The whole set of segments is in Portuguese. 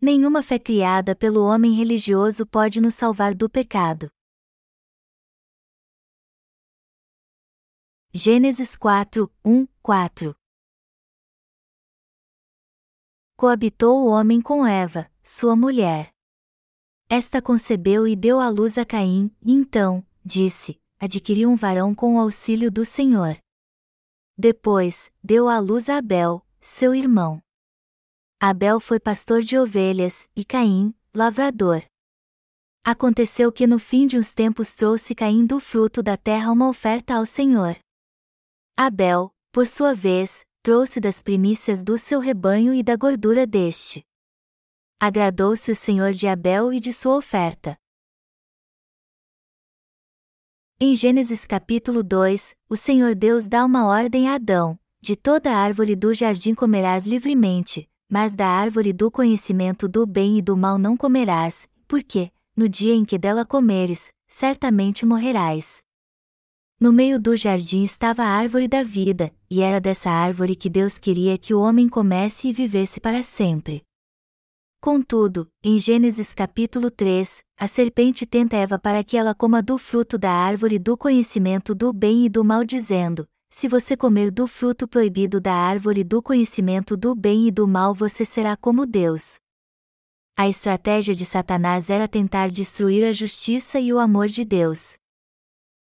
Nenhuma fé criada pelo homem religioso pode nos salvar do pecado. Gênesis 4, 1, 4 Coabitou o homem com Eva, sua mulher. Esta concebeu e deu à luz a Caim, e então, disse, adquiriu um varão com o auxílio do Senhor. Depois, deu à luz a Abel, seu irmão. Abel foi pastor de ovelhas, e Caim, lavrador. Aconteceu que no fim de uns tempos trouxe Caim do fruto da terra uma oferta ao Senhor. Abel, por sua vez, trouxe das primícias do seu rebanho e da gordura deste. Agradou-se o Senhor de Abel e de sua oferta. Em Gênesis capítulo 2, o Senhor Deus dá uma ordem a Adão: De toda árvore do jardim comerás livremente, mas da árvore do conhecimento do bem e do mal não comerás, porque, no dia em que dela comeres, certamente morrerás. No meio do jardim estava a árvore da vida, e era dessa árvore que Deus queria que o homem comesse e vivesse para sempre. Contudo, em Gênesis capítulo 3, a serpente tenta Eva para que ela coma do fruto da árvore do conhecimento do bem e do mal, dizendo: se você comer do fruto proibido da árvore do conhecimento do bem e do mal, você será como Deus. A estratégia de Satanás era tentar destruir a justiça e o amor de Deus.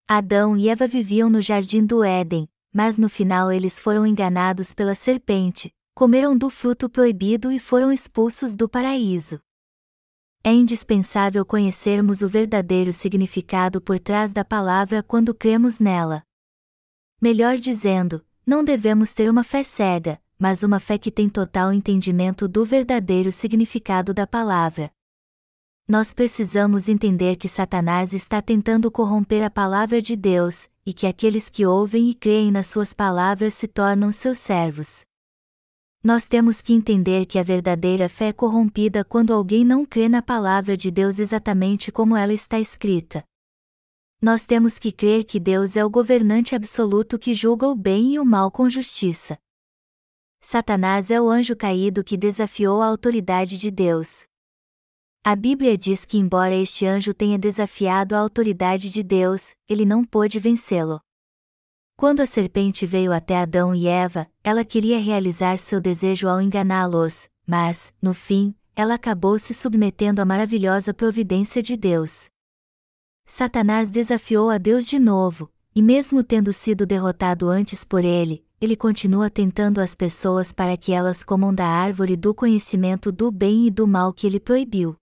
Adão e Eva viviam no jardim do Éden, mas no final eles foram enganados pela serpente, comeram do fruto proibido e foram expulsos do paraíso. É indispensável conhecermos o verdadeiro significado por trás da palavra quando cremos nela. Melhor dizendo, não devemos ter uma fé cega, mas uma fé que tem total entendimento do verdadeiro significado da palavra. Nós precisamos entender que Satanás está tentando corromper a palavra de Deus, e que aqueles que ouvem e creem nas suas palavras se tornam seus servos. Nós temos que entender que a verdadeira fé é corrompida quando alguém não crê na palavra de Deus exatamente como ela está escrita nós temos que crer que Deus é o governante absoluto que julga o bem e o mal com justiça. Satanás é o anjo caído que desafiou a autoridade de Deus. A Bíblia diz que, embora este anjo tenha desafiado a autoridade de Deus, ele não pôde vencê-lo. Quando a serpente veio até Adão e Eva, ela queria realizar seu desejo ao enganá-los, mas, no fim, ela acabou se submetendo à maravilhosa providência de Deus. Satanás desafiou a Deus de novo, e mesmo tendo sido derrotado antes por ele, ele continua tentando as pessoas para que elas comam da árvore do conhecimento do bem e do mal que ele proibiu.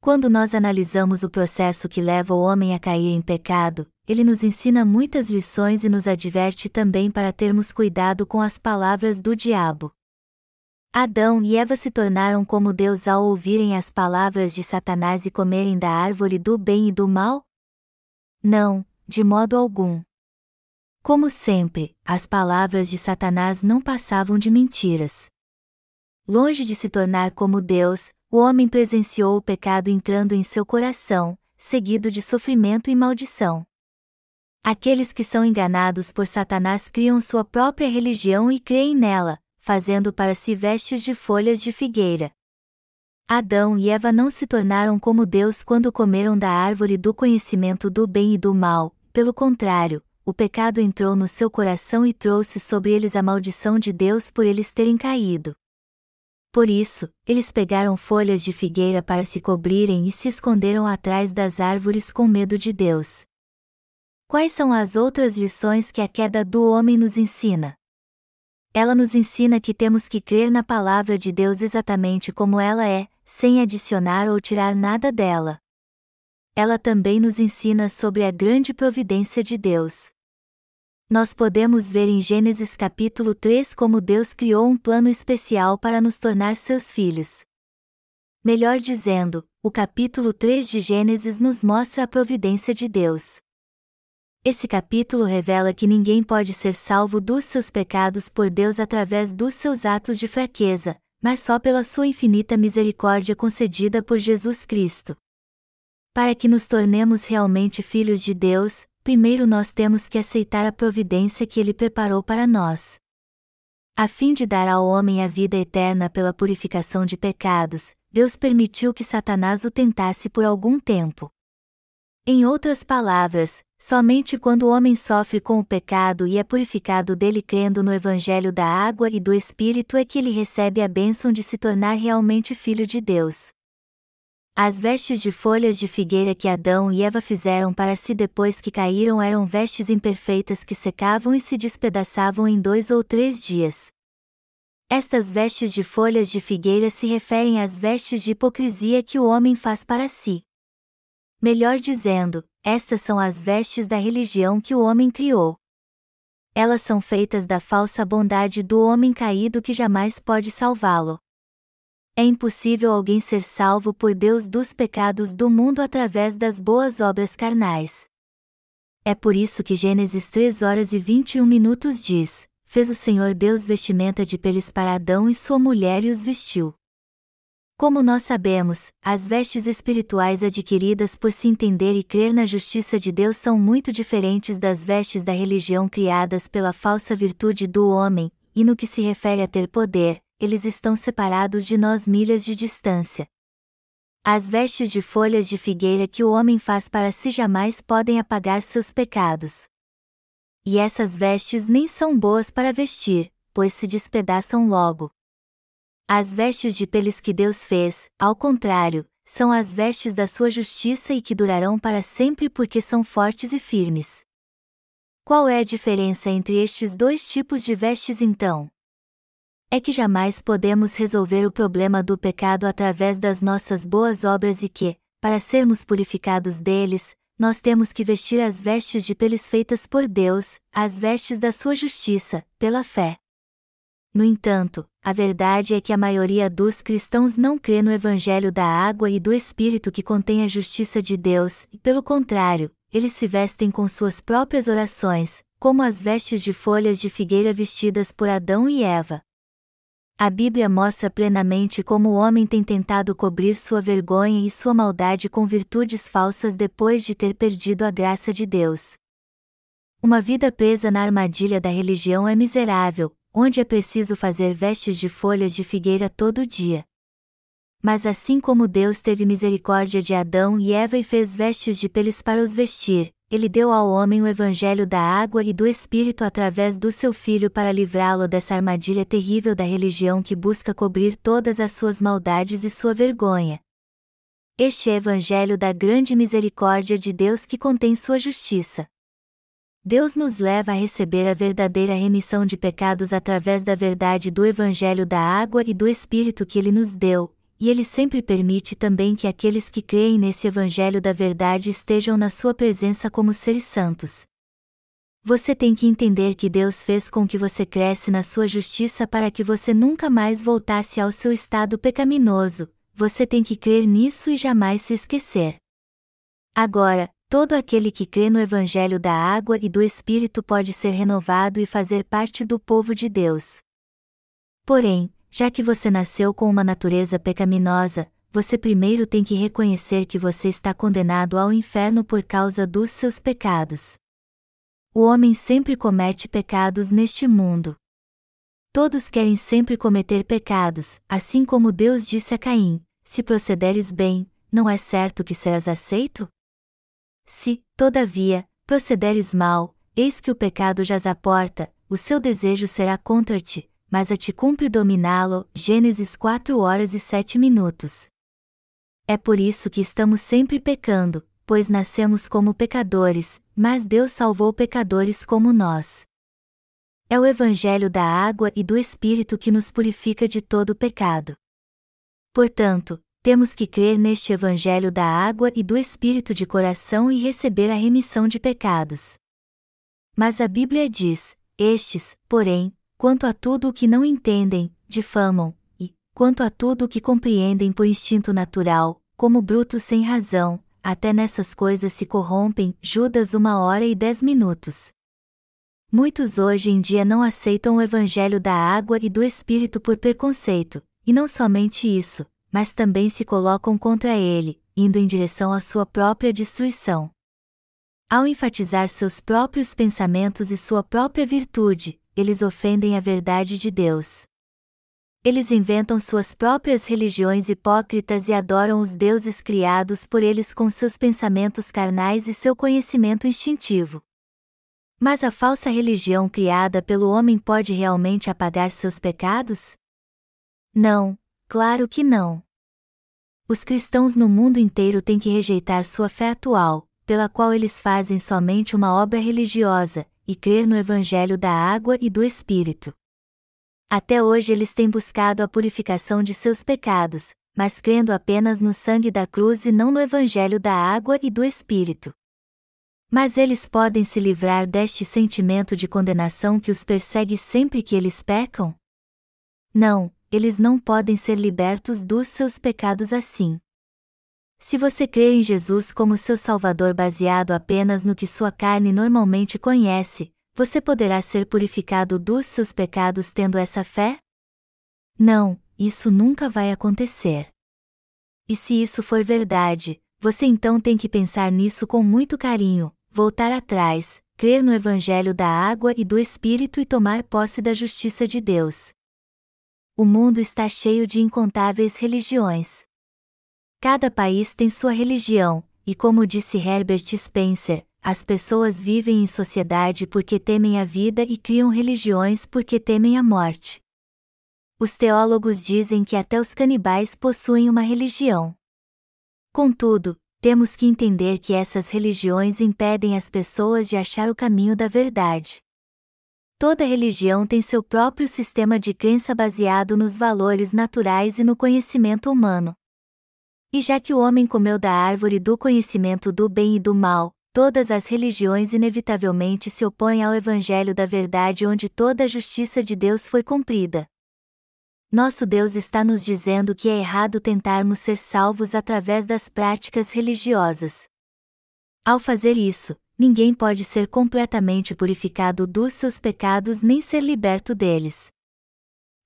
Quando nós analisamos o processo que leva o homem a cair em pecado, ele nos ensina muitas lições e nos adverte também para termos cuidado com as palavras do diabo. Adão e Eva se tornaram como Deus ao ouvirem as palavras de Satanás e comerem da árvore do bem e do mal? Não, de modo algum. Como sempre, as palavras de Satanás não passavam de mentiras. Longe de se tornar como Deus, o homem presenciou o pecado entrando em seu coração, seguido de sofrimento e maldição. Aqueles que são enganados por Satanás criam sua própria religião e creem nela, fazendo para si vestes de folhas de figueira. Adão e Eva não se tornaram como Deus quando comeram da árvore do conhecimento do bem e do mal, pelo contrário, o pecado entrou no seu coração e trouxe sobre eles a maldição de Deus por eles terem caído. Por isso, eles pegaram folhas de figueira para se cobrirem e se esconderam atrás das árvores com medo de Deus. Quais são as outras lições que a queda do homem nos ensina? Ela nos ensina que temos que crer na palavra de Deus exatamente como ela é, sem adicionar ou tirar nada dela. Ela também nos ensina sobre a grande providência de Deus. Nós podemos ver em Gênesis capítulo 3 como Deus criou um plano especial para nos tornar seus filhos. Melhor dizendo, o capítulo 3 de Gênesis nos mostra a providência de Deus. Esse capítulo revela que ninguém pode ser salvo dos seus pecados por Deus através dos seus atos de fraqueza, mas só pela sua infinita misericórdia concedida por Jesus Cristo. Para que nos tornemos realmente filhos de Deus, primeiro nós temos que aceitar a providência que Ele preparou para nós. A fim de dar ao homem a vida eterna pela purificação de pecados, Deus permitiu que Satanás o tentasse por algum tempo. Em outras palavras, somente quando o homem sofre com o pecado e é purificado dele crendo no Evangelho da água e do Espírito é que ele recebe a bênção de se tornar realmente filho de Deus. As vestes de folhas de figueira que Adão e Eva fizeram para si depois que caíram eram vestes imperfeitas que secavam e se despedaçavam em dois ou três dias. Estas vestes de folhas de figueira se referem às vestes de hipocrisia que o homem faz para si. Melhor dizendo, estas são as vestes da religião que o homem criou. Elas são feitas da falsa bondade do homem caído que jamais pode salvá-lo. É impossível alguém ser salvo por Deus dos pecados do mundo através das boas obras carnais. É por isso que Gênesis 3 horas e 21 minutos diz: Fez o Senhor Deus vestimenta de peles para Adão e sua mulher e os vestiu. Como nós sabemos, as vestes espirituais adquiridas por se entender e crer na justiça de Deus são muito diferentes das vestes da religião criadas pela falsa virtude do homem, e no que se refere a ter poder, eles estão separados de nós milhas de distância. As vestes de folhas de figueira que o homem faz para si jamais podem apagar seus pecados. E essas vestes nem são boas para vestir, pois se despedaçam logo. As vestes de peles que Deus fez, ao contrário, são as vestes da sua justiça e que durarão para sempre porque são fortes e firmes. Qual é a diferença entre estes dois tipos de vestes então? é que jamais podemos resolver o problema do pecado através das nossas boas obras e que, para sermos purificados deles, nós temos que vestir as vestes de peles feitas por Deus, as vestes da sua justiça, pela fé. No entanto, a verdade é que a maioria dos cristãos não crê no Evangelho da água e do Espírito que contém a justiça de Deus, e pelo contrário, eles se vestem com suas próprias orações, como as vestes de folhas de figueira vestidas por Adão e Eva. A Bíblia mostra plenamente como o homem tem tentado cobrir sua vergonha e sua maldade com virtudes falsas depois de ter perdido a graça de Deus. Uma vida presa na armadilha da religião é miserável, onde é preciso fazer vestes de folhas de figueira todo dia. Mas assim como Deus teve misericórdia de Adão e Eva e fez vestes de peles para os vestir, ele deu ao homem o evangelho da água e do Espírito através do seu Filho para livrá-lo dessa armadilha terrível da religião que busca cobrir todas as suas maldades e sua vergonha. Este é o evangelho da grande misericórdia de Deus que contém sua justiça. Deus nos leva a receber a verdadeira remissão de pecados através da verdade do Evangelho da água e do Espírito que Ele nos deu, e ele sempre permite também que aqueles que creem nesse Evangelho da Verdade estejam na sua presença como seres santos. Você tem que entender que Deus fez com que você cresce na sua justiça para que você nunca mais voltasse ao seu estado pecaminoso, você tem que crer nisso e jamais se esquecer. Agora, todo aquele que crê no Evangelho da água e do Espírito pode ser renovado e fazer parte do povo de Deus. Porém, já que você nasceu com uma natureza pecaminosa, você primeiro tem que reconhecer que você está condenado ao inferno por causa dos seus pecados. O homem sempre comete pecados neste mundo. Todos querem sempre cometer pecados, assim como Deus disse a Caim: se procederes bem, não é certo que serás aceito? Se, todavia, procederes mal, eis que o pecado jaz à porta, o seu desejo será contra ti, mas a ti cumpre dominá-lo. Gênesis 4 horas e 7 minutos. É por isso que estamos sempre pecando, pois nascemos como pecadores, mas Deus salvou pecadores como nós. É o Evangelho da água e do Espírito que nos purifica de todo pecado. Portanto, temos que crer neste Evangelho da água e do Espírito de coração e receber a remissão de pecados. Mas a Bíblia diz: Estes, porém, quanto a tudo o que não entendem, difamam, e, quanto a tudo o que compreendem por instinto natural, como brutos sem razão, até nessas coisas se corrompem. Judas uma hora e dez minutos. Muitos hoje em dia não aceitam o evangelho da água e do Espírito por preconceito, e não somente isso, mas também se colocam contra ele, indo em direção à sua própria destruição. Ao enfatizar seus próprios pensamentos e sua própria virtude, eles ofendem a verdade de Deus. Eles inventam suas próprias religiões hipócritas e adoram os deuses criados por eles com seus pensamentos carnais e seu conhecimento instintivo. Mas a falsa religião criada pelo homem pode realmente apagar seus pecados? Não, claro que não. Os cristãos no mundo inteiro têm que rejeitar sua fé atual, pela qual eles fazem somente uma obra religiosa, e crer no Evangelho da água e do Espírito. Até hoje eles têm buscado a purificação de seus pecados, mas crendo apenas no sangue da cruz e não no Evangelho da água e do Espírito. Mas eles podem se livrar deste sentimento de condenação que os persegue sempre que eles pecam? Não, eles não podem ser libertos dos seus pecados assim. Se você crer em Jesus como seu Salvador baseado apenas no que sua carne normalmente conhece, você poderá ser purificado dos seus pecados tendo essa fé? Não, isso nunca vai acontecer. E se isso for verdade, você então tem que pensar nisso com muito carinho, voltar atrás, crer no Evangelho da água e do Espírito e tomar posse da justiça de Deus. O mundo está cheio de incontáveis religiões. Cada país tem sua religião, e como disse Herbert Spencer, as pessoas vivem em sociedade porque temem a vida e criam religiões porque temem a morte. Os teólogos dizem que até os canibais possuem uma religião. Contudo, temos que entender que essas religiões impedem as pessoas de achar o caminho da verdade. Toda religião tem seu próprio sistema de crença baseado nos valores naturais e no conhecimento humano. E já que o homem comeu da árvore do conhecimento do bem e do mal, todas as religiões inevitavelmente se opõem ao evangelho da verdade onde toda a justiça de Deus foi cumprida. Nosso Deus está nos dizendo que é errado tentarmos ser salvos através das práticas religiosas. Ao fazer isso, ninguém pode ser completamente purificado dos seus pecados nem ser liberto deles.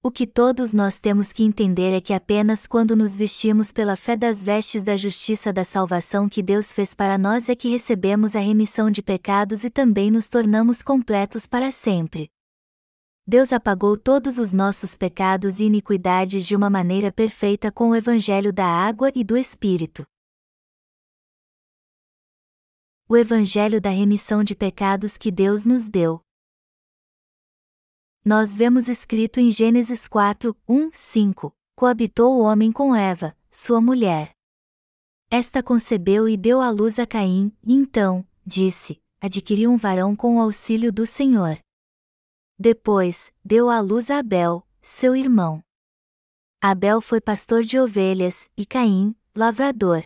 O que todos nós temos que entender é que apenas quando nos vestimos pela fé das vestes da justiça da salvação que Deus fez para nós é que recebemos a remissão de pecados e também nos tornamos completos para sempre. Deus apagou todos os nossos pecados e iniquidades de uma maneira perfeita com o Evangelho da água e do Espírito. O Evangelho da remissão de pecados que Deus nos deu nós vemos escrito em Gênesis 4, 1, 5: Coabitou o homem com Eva, sua mulher. Esta concebeu e deu à luz a Caim, e então, disse: Adquiri um varão com o auxílio do Senhor. Depois, deu à luz a Abel, seu irmão. Abel foi pastor de ovelhas, e Caim, lavrador.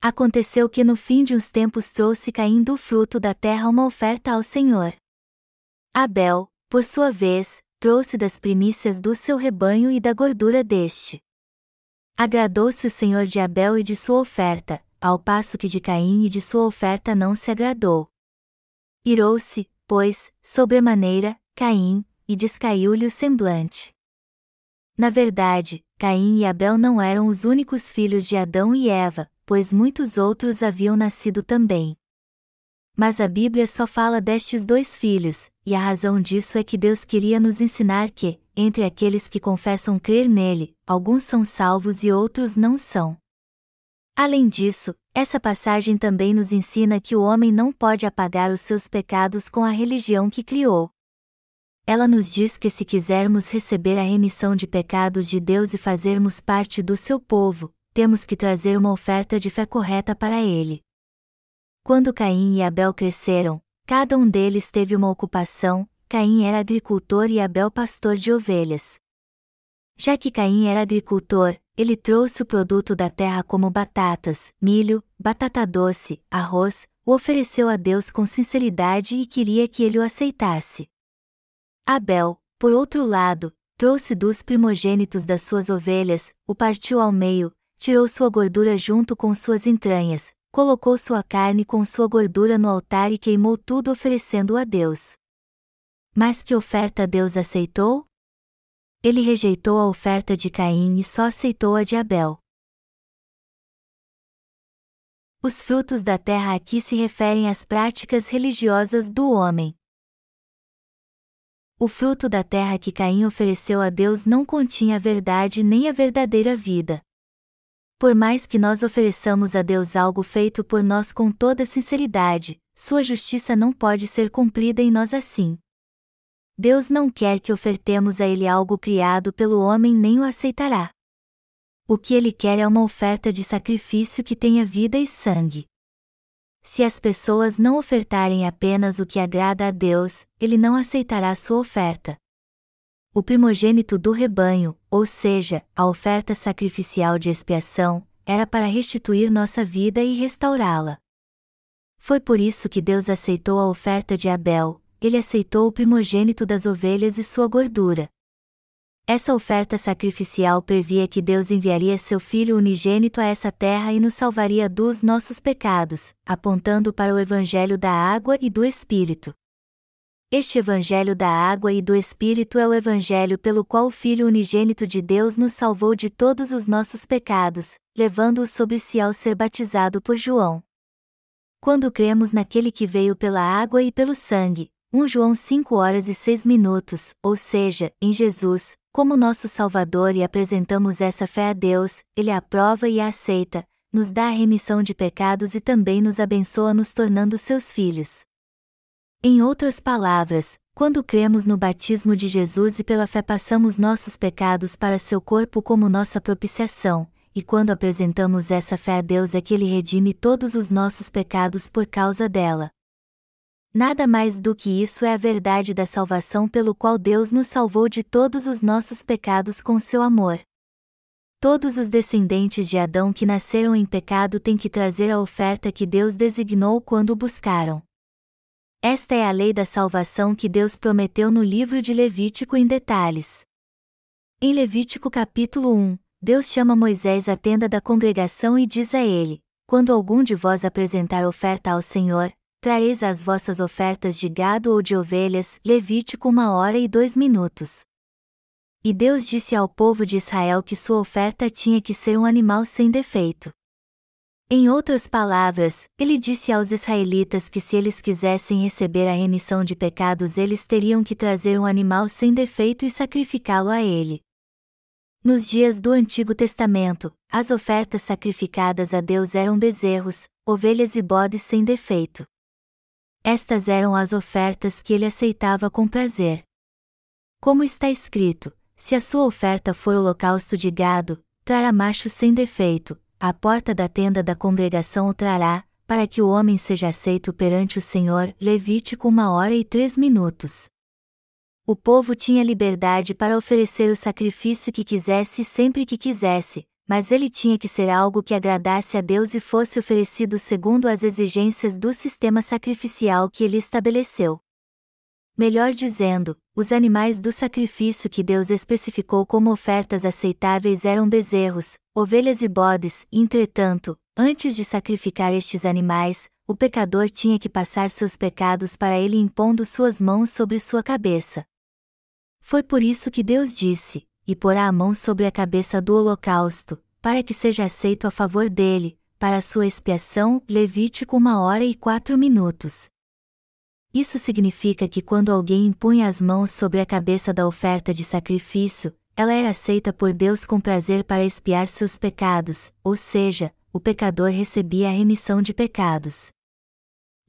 Aconteceu que no fim de uns tempos trouxe Caim do fruto da terra uma oferta ao Senhor. Abel, por sua vez, trouxe das primícias do seu rebanho e da gordura deste. Agradou-se o Senhor de Abel e de sua oferta, ao passo que de Caim e de sua oferta não se agradou. Irou-se, pois, sobremaneira, Caim, e descaiu-lhe o semblante. Na verdade, Caim e Abel não eram os únicos filhos de Adão e Eva, pois muitos outros haviam nascido também. Mas a Bíblia só fala destes dois filhos, e a razão disso é que Deus queria nos ensinar que, entre aqueles que confessam crer nele, alguns são salvos e outros não são. Além disso, essa passagem também nos ensina que o homem não pode apagar os seus pecados com a religião que criou. Ela nos diz que se quisermos receber a remissão de pecados de Deus e fazermos parte do seu povo, temos que trazer uma oferta de fé correta para ele. Quando Caim e Abel cresceram, cada um deles teve uma ocupação, Caim era agricultor e Abel pastor de ovelhas. Já que Caim era agricultor, ele trouxe o produto da terra como batatas, milho, batata doce, arroz, o ofereceu a Deus com sinceridade e queria que ele o aceitasse. Abel, por outro lado, trouxe dos primogênitos das suas ovelhas, o partiu ao meio, tirou sua gordura junto com suas entranhas, colocou sua carne com sua gordura no altar e queimou tudo oferecendo a Deus. Mas que oferta Deus aceitou? Ele rejeitou a oferta de Caim e só aceitou a de Abel. Os frutos da terra aqui se referem às práticas religiosas do homem. O fruto da terra que Caim ofereceu a Deus não continha a verdade nem a verdadeira vida. Por mais que nós ofereçamos a Deus algo feito por nós com toda sinceridade, sua justiça não pode ser cumprida em nós assim. Deus não quer que ofertemos a Ele algo criado pelo homem nem o aceitará. O que Ele quer é uma oferta de sacrifício que tenha vida e sangue. Se as pessoas não ofertarem apenas o que agrada a Deus, ele não aceitará sua oferta. O primogênito do rebanho, ou seja, a oferta sacrificial de expiação, era para restituir nossa vida e restaurá-la. Foi por isso que Deus aceitou a oferta de Abel, ele aceitou o primogênito das ovelhas e sua gordura. Essa oferta sacrificial previa que Deus enviaria seu Filho unigênito a essa terra e nos salvaria dos nossos pecados, apontando para o Evangelho da água e do Espírito. Este Evangelho da água e do Espírito é o Evangelho pelo qual o Filho unigênito de Deus nos salvou de todos os nossos pecados, levando-os sobre si ao ser batizado por João. Quando cremos naquele que veio pela água e pelo sangue, 1 João 5 horas e 6 minutos, ou seja, em Jesus, como nosso Salvador e apresentamos essa fé a Deus, Ele a aprova e a aceita, nos dá a remissão de pecados e também nos abençoa nos tornando seus filhos. Em outras palavras, quando cremos no batismo de Jesus e pela fé passamos nossos pecados para seu corpo como nossa propiciação, e quando apresentamos essa fé a Deus é que Ele redime todos os nossos pecados por causa dela. Nada mais do que isso é a verdade da salvação pelo qual Deus nos salvou de todos os nossos pecados com seu amor. Todos os descendentes de Adão que nasceram em pecado têm que trazer a oferta que Deus designou quando o buscaram. Esta é a lei da salvação que Deus prometeu no livro de Levítico em detalhes. Em Levítico capítulo 1, Deus chama Moisés à tenda da congregação e diz a ele: Quando algum de vós apresentar oferta ao Senhor, trareis as vossas ofertas de gado ou de ovelhas, Levítico uma hora e dois minutos. E Deus disse ao povo de Israel que sua oferta tinha que ser um animal sem defeito. Em outras palavras, ele disse aos israelitas que se eles quisessem receber a remissão de pecados, eles teriam que trazer um animal sem defeito e sacrificá-lo a ele. Nos dias do Antigo Testamento, as ofertas sacrificadas a Deus eram bezerros, ovelhas e bodes sem defeito. Estas eram as ofertas que ele aceitava com prazer. Como está escrito, se a sua oferta for holocausto de gado, trará macho sem defeito, a porta da tenda da congregação o trará, para que o homem seja aceito perante o Senhor. Levítico uma hora e três minutos. O povo tinha liberdade para oferecer o sacrifício que quisesse sempre que quisesse, mas ele tinha que ser algo que agradasse a Deus e fosse oferecido segundo as exigências do sistema sacrificial que ele estabeleceu. Melhor dizendo, os animais do sacrifício que Deus especificou como ofertas aceitáveis eram bezerros, ovelhas e bodes, entretanto, antes de sacrificar estes animais, o pecador tinha que passar seus pecados para ele impondo suas mãos sobre sua cabeça. Foi por isso que Deus disse: e porá a mão sobre a cabeça do holocausto, para que seja aceito a favor dele, para sua expiação. Levítico uma hora e quatro minutos. Isso significa que quando alguém impunha as mãos sobre a cabeça da oferta de sacrifício, ela era aceita por Deus com prazer para expiar seus pecados, ou seja, o pecador recebia a remissão de pecados.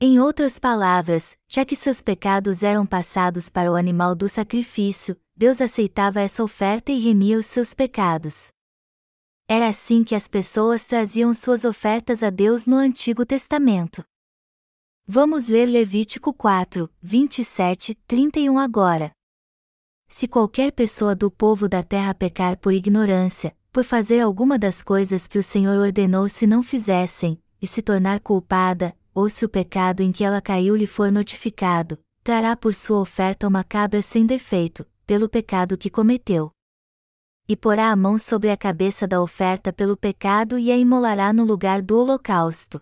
Em outras palavras, já que seus pecados eram passados para o animal do sacrifício, Deus aceitava essa oferta e remia os seus pecados. Era assim que as pessoas traziam suas ofertas a Deus no Antigo Testamento. Vamos ler Levítico 4, 27, 31 agora. Se qualquer pessoa do povo da terra pecar por ignorância, por fazer alguma das coisas que o Senhor ordenou se não fizessem, e se tornar culpada, ou se o pecado em que ela caiu lhe for notificado, trará por sua oferta uma cabra sem defeito, pelo pecado que cometeu. E porá a mão sobre a cabeça da oferta pelo pecado e a imolará no lugar do holocausto.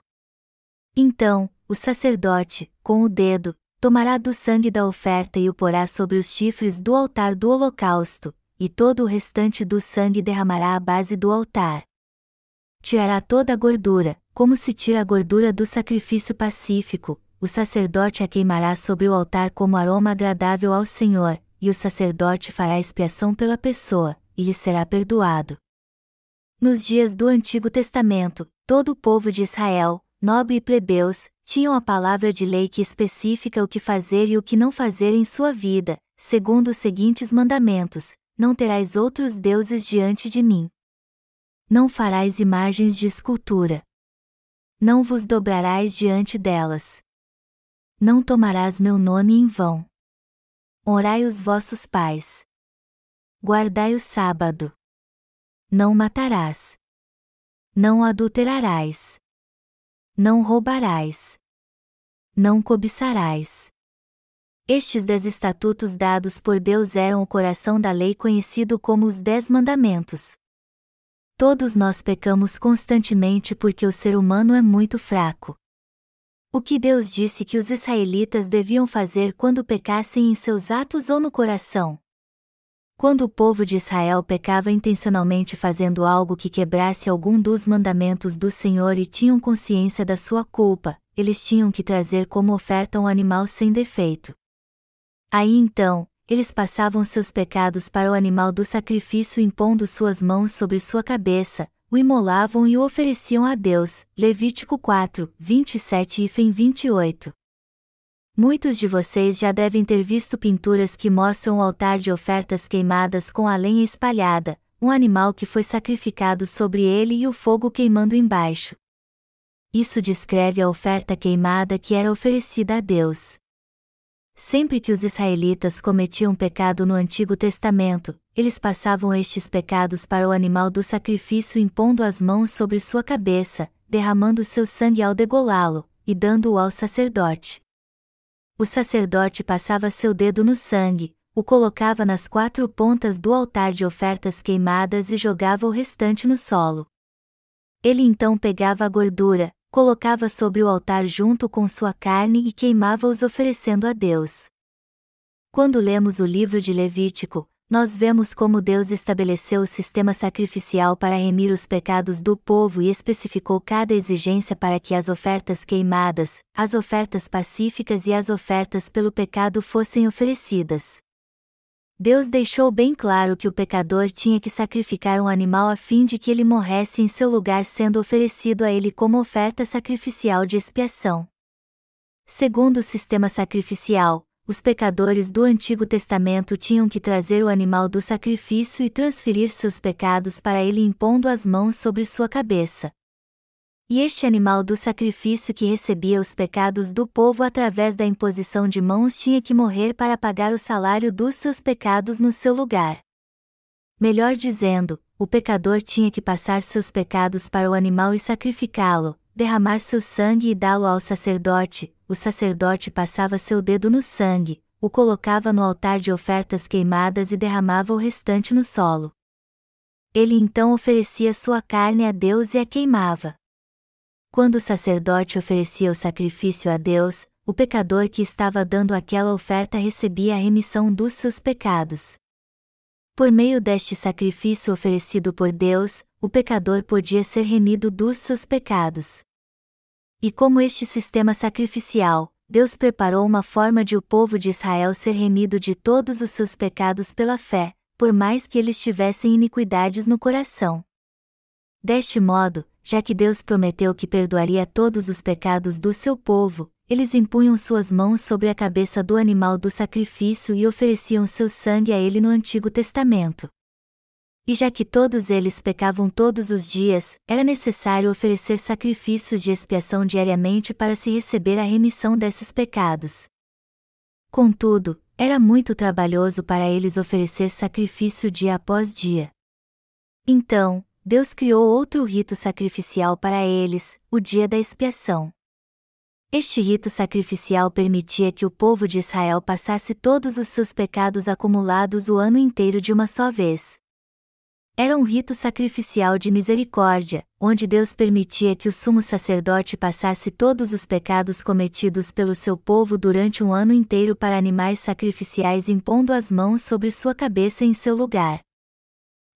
Então, o sacerdote, com o dedo, tomará do sangue da oferta e o porá sobre os chifres do altar do holocausto, e todo o restante do sangue derramará à base do altar. Tirará toda a gordura, como se tira a gordura do sacrifício pacífico, o sacerdote a queimará sobre o altar como aroma agradável ao Senhor, e o sacerdote fará expiação pela pessoa, e lhe será perdoado. Nos dias do Antigo Testamento, todo o povo de Israel, nobre e plebeus, tinham a palavra de lei que especifica o que fazer e o que não fazer em sua vida, segundo os seguintes mandamentos: Não terás outros deuses diante de mim. Não farás imagens de escultura. Não vos dobrarás diante delas. Não tomarás meu nome em vão. Orai os vossos pais. Guardai o sábado. Não matarás. Não adulterarás. Não roubarás. Não cobiçarás. Estes dez estatutos dados por Deus eram o coração da lei conhecido como os Dez Mandamentos. Todos nós pecamos constantemente porque o ser humano é muito fraco. O que Deus disse que os israelitas deviam fazer quando pecassem em seus atos ou no coração? Quando o povo de Israel pecava intencionalmente fazendo algo que quebrasse algum dos mandamentos do Senhor e tinham consciência da sua culpa, eles tinham que trazer como oferta um animal sem defeito. Aí então, eles passavam seus pecados para o animal do sacrifício impondo suas mãos sobre sua cabeça, o imolavam e o ofereciam a Deus. Levítico 4, 27 e Fem 28. Muitos de vocês já devem ter visto pinturas que mostram o altar de ofertas queimadas com a lenha espalhada, um animal que foi sacrificado sobre ele e o fogo queimando embaixo. Isso descreve a oferta queimada que era oferecida a Deus. Sempre que os israelitas cometiam pecado no Antigo Testamento, eles passavam estes pecados para o animal do sacrifício impondo as mãos sobre sua cabeça, derramando seu sangue ao degolá-lo, e dando-o ao sacerdote. O sacerdote passava seu dedo no sangue, o colocava nas quatro pontas do altar de ofertas queimadas e jogava o restante no solo. Ele então pegava a gordura, colocava sobre o altar junto com sua carne e queimava-os oferecendo a Deus. Quando lemos o livro de Levítico, nós vemos como Deus estabeleceu o sistema sacrificial para remir os pecados do povo e especificou cada exigência para que as ofertas queimadas, as ofertas pacíficas e as ofertas pelo pecado fossem oferecidas. Deus deixou bem claro que o pecador tinha que sacrificar um animal a fim de que ele morresse em seu lugar, sendo oferecido a ele como oferta sacrificial de expiação. Segundo o sistema sacrificial, os pecadores do Antigo Testamento tinham que trazer o animal do sacrifício e transferir seus pecados para ele impondo as mãos sobre sua cabeça. E este animal do sacrifício que recebia os pecados do povo através da imposição de mãos tinha que morrer para pagar o salário dos seus pecados no seu lugar. Melhor dizendo, o pecador tinha que passar seus pecados para o animal e sacrificá-lo, derramar seu sangue e dá-lo ao sacerdote, o sacerdote passava seu dedo no sangue, o colocava no altar de ofertas queimadas e derramava o restante no solo. Ele então oferecia sua carne a Deus e a queimava. Quando o sacerdote oferecia o sacrifício a Deus, o pecador que estava dando aquela oferta recebia a remissão dos seus pecados. Por meio deste sacrifício oferecido por Deus, o pecador podia ser remido dos seus pecados. E como este sistema sacrificial, Deus preparou uma forma de o povo de Israel ser remido de todos os seus pecados pela fé, por mais que eles tivessem iniquidades no coração. Deste modo, já que Deus prometeu que perdoaria todos os pecados do seu povo, eles impunham suas mãos sobre a cabeça do animal do sacrifício e ofereciam seu sangue a ele no Antigo Testamento. E já que todos eles pecavam todos os dias, era necessário oferecer sacrifícios de expiação diariamente para se receber a remissão desses pecados. Contudo, era muito trabalhoso para eles oferecer sacrifício dia após dia. Então, Deus criou outro rito sacrificial para eles, o dia da expiação. Este rito sacrificial permitia que o povo de Israel passasse todos os seus pecados acumulados o ano inteiro de uma só vez. Era um rito sacrificial de misericórdia, onde Deus permitia que o sumo sacerdote passasse todos os pecados cometidos pelo seu povo durante um ano inteiro para animais sacrificiais impondo as mãos sobre sua cabeça em seu lugar.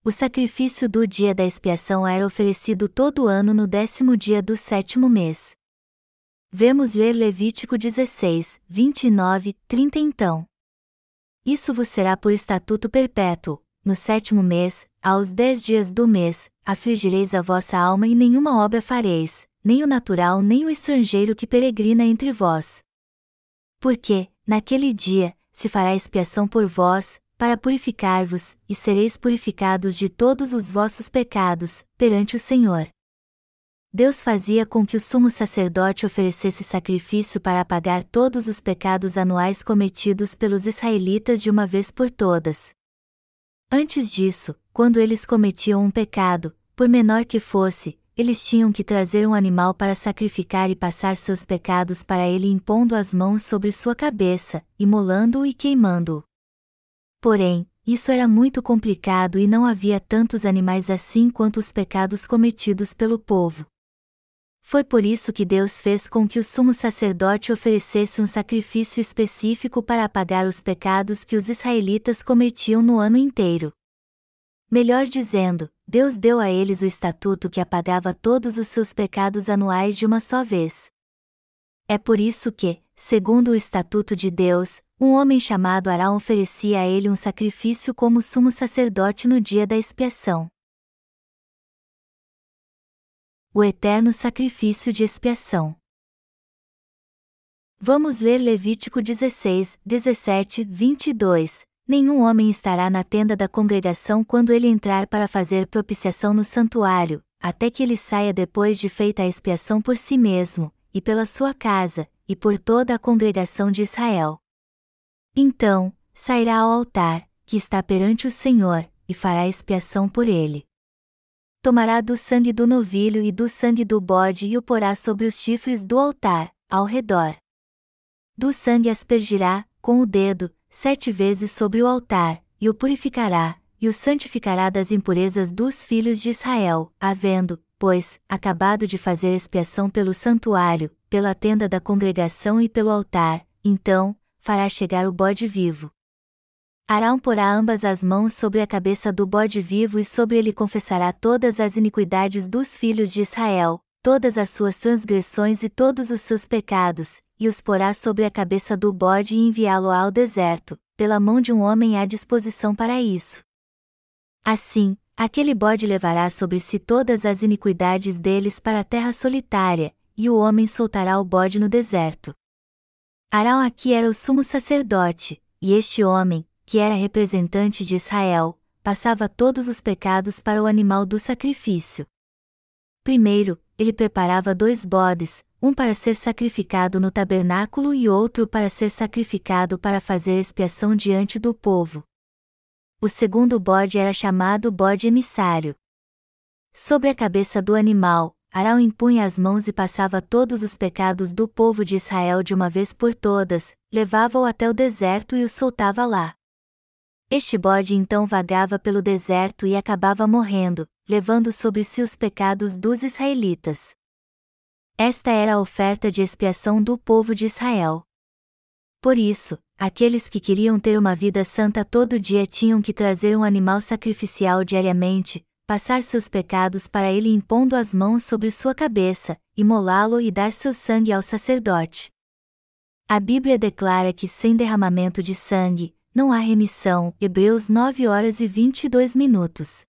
O sacrifício do dia da expiação era oferecido todo ano no décimo dia do sétimo mês. Vemos ler Levítico 16, 29, 30 então. Isso vos será por estatuto perpétuo. No sétimo mês, aos dez dias do mês, afligireis a vossa alma e nenhuma obra fareis, nem o natural nem o estrangeiro que peregrina entre vós. Porque, naquele dia, se fará expiação por vós, para purificar-vos, e sereis purificados de todos os vossos pecados, perante o Senhor. Deus fazia com que o sumo sacerdote oferecesse sacrifício para apagar todos os pecados anuais cometidos pelos israelitas de uma vez por todas. Antes disso, quando eles cometiam um pecado, por menor que fosse, eles tinham que trazer um animal para sacrificar e passar seus pecados para ele impondo as mãos sobre sua cabeça, imolando-o e queimando-o. Porém, isso era muito complicado e não havia tantos animais assim quanto os pecados cometidos pelo povo. Foi por isso que Deus fez com que o sumo sacerdote oferecesse um sacrifício específico para apagar os pecados que os israelitas cometiam no ano inteiro. Melhor dizendo, Deus deu a eles o estatuto que apagava todos os seus pecados anuais de uma só vez. É por isso que, segundo o estatuto de Deus, um homem chamado Arão oferecia a ele um sacrifício como sumo sacerdote no dia da expiação o eterno sacrifício de expiação. Vamos ler Levítico 16, 17, 22. Nenhum homem estará na tenda da congregação quando ele entrar para fazer propiciação no santuário, até que ele saia depois de feita a expiação por si mesmo, e pela sua casa, e por toda a congregação de Israel. Então, sairá ao altar, que está perante o Senhor, e fará expiação por ele tomará do sangue do novilho e do sangue do bode e o porá sobre os chifres do altar, ao redor. Do sangue aspergirá, com o dedo, sete vezes sobre o altar, e o purificará, e o santificará das impurezas dos filhos de Israel, havendo, pois, acabado de fazer expiação pelo santuário, pela tenda da congregação e pelo altar, então, fará chegar o bode vivo. Arão porá ambas as mãos sobre a cabeça do bode vivo e sobre ele confessará todas as iniquidades dos filhos de Israel, todas as suas transgressões e todos os seus pecados, e os porá sobre a cabeça do bode e enviá-lo ao deserto, pela mão de um homem à disposição para isso. Assim, aquele bode levará sobre si todas as iniquidades deles para a terra solitária, e o homem soltará o bode no deserto. Arão aqui era o sumo sacerdote, e este homem, que era representante de Israel, passava todos os pecados para o animal do sacrifício. Primeiro, ele preparava dois bodes, um para ser sacrificado no tabernáculo e outro para ser sacrificado para fazer expiação diante do povo. O segundo bode era chamado bode emissário. Sobre a cabeça do animal, Arão impunha as mãos e passava todos os pecados do povo de Israel de uma vez por todas, levava-o até o deserto e o soltava lá. Este bode então vagava pelo deserto e acabava morrendo, levando sobre si os pecados dos israelitas. Esta era a oferta de expiação do povo de Israel. Por isso, aqueles que queriam ter uma vida santa todo dia tinham que trazer um animal sacrificial diariamente, passar seus pecados para ele impondo as mãos sobre sua cabeça, imolá-lo e dar seu sangue ao sacerdote. A Bíblia declara que sem derramamento de sangue, não há remissão. Hebreus 9 horas e 22 minutos.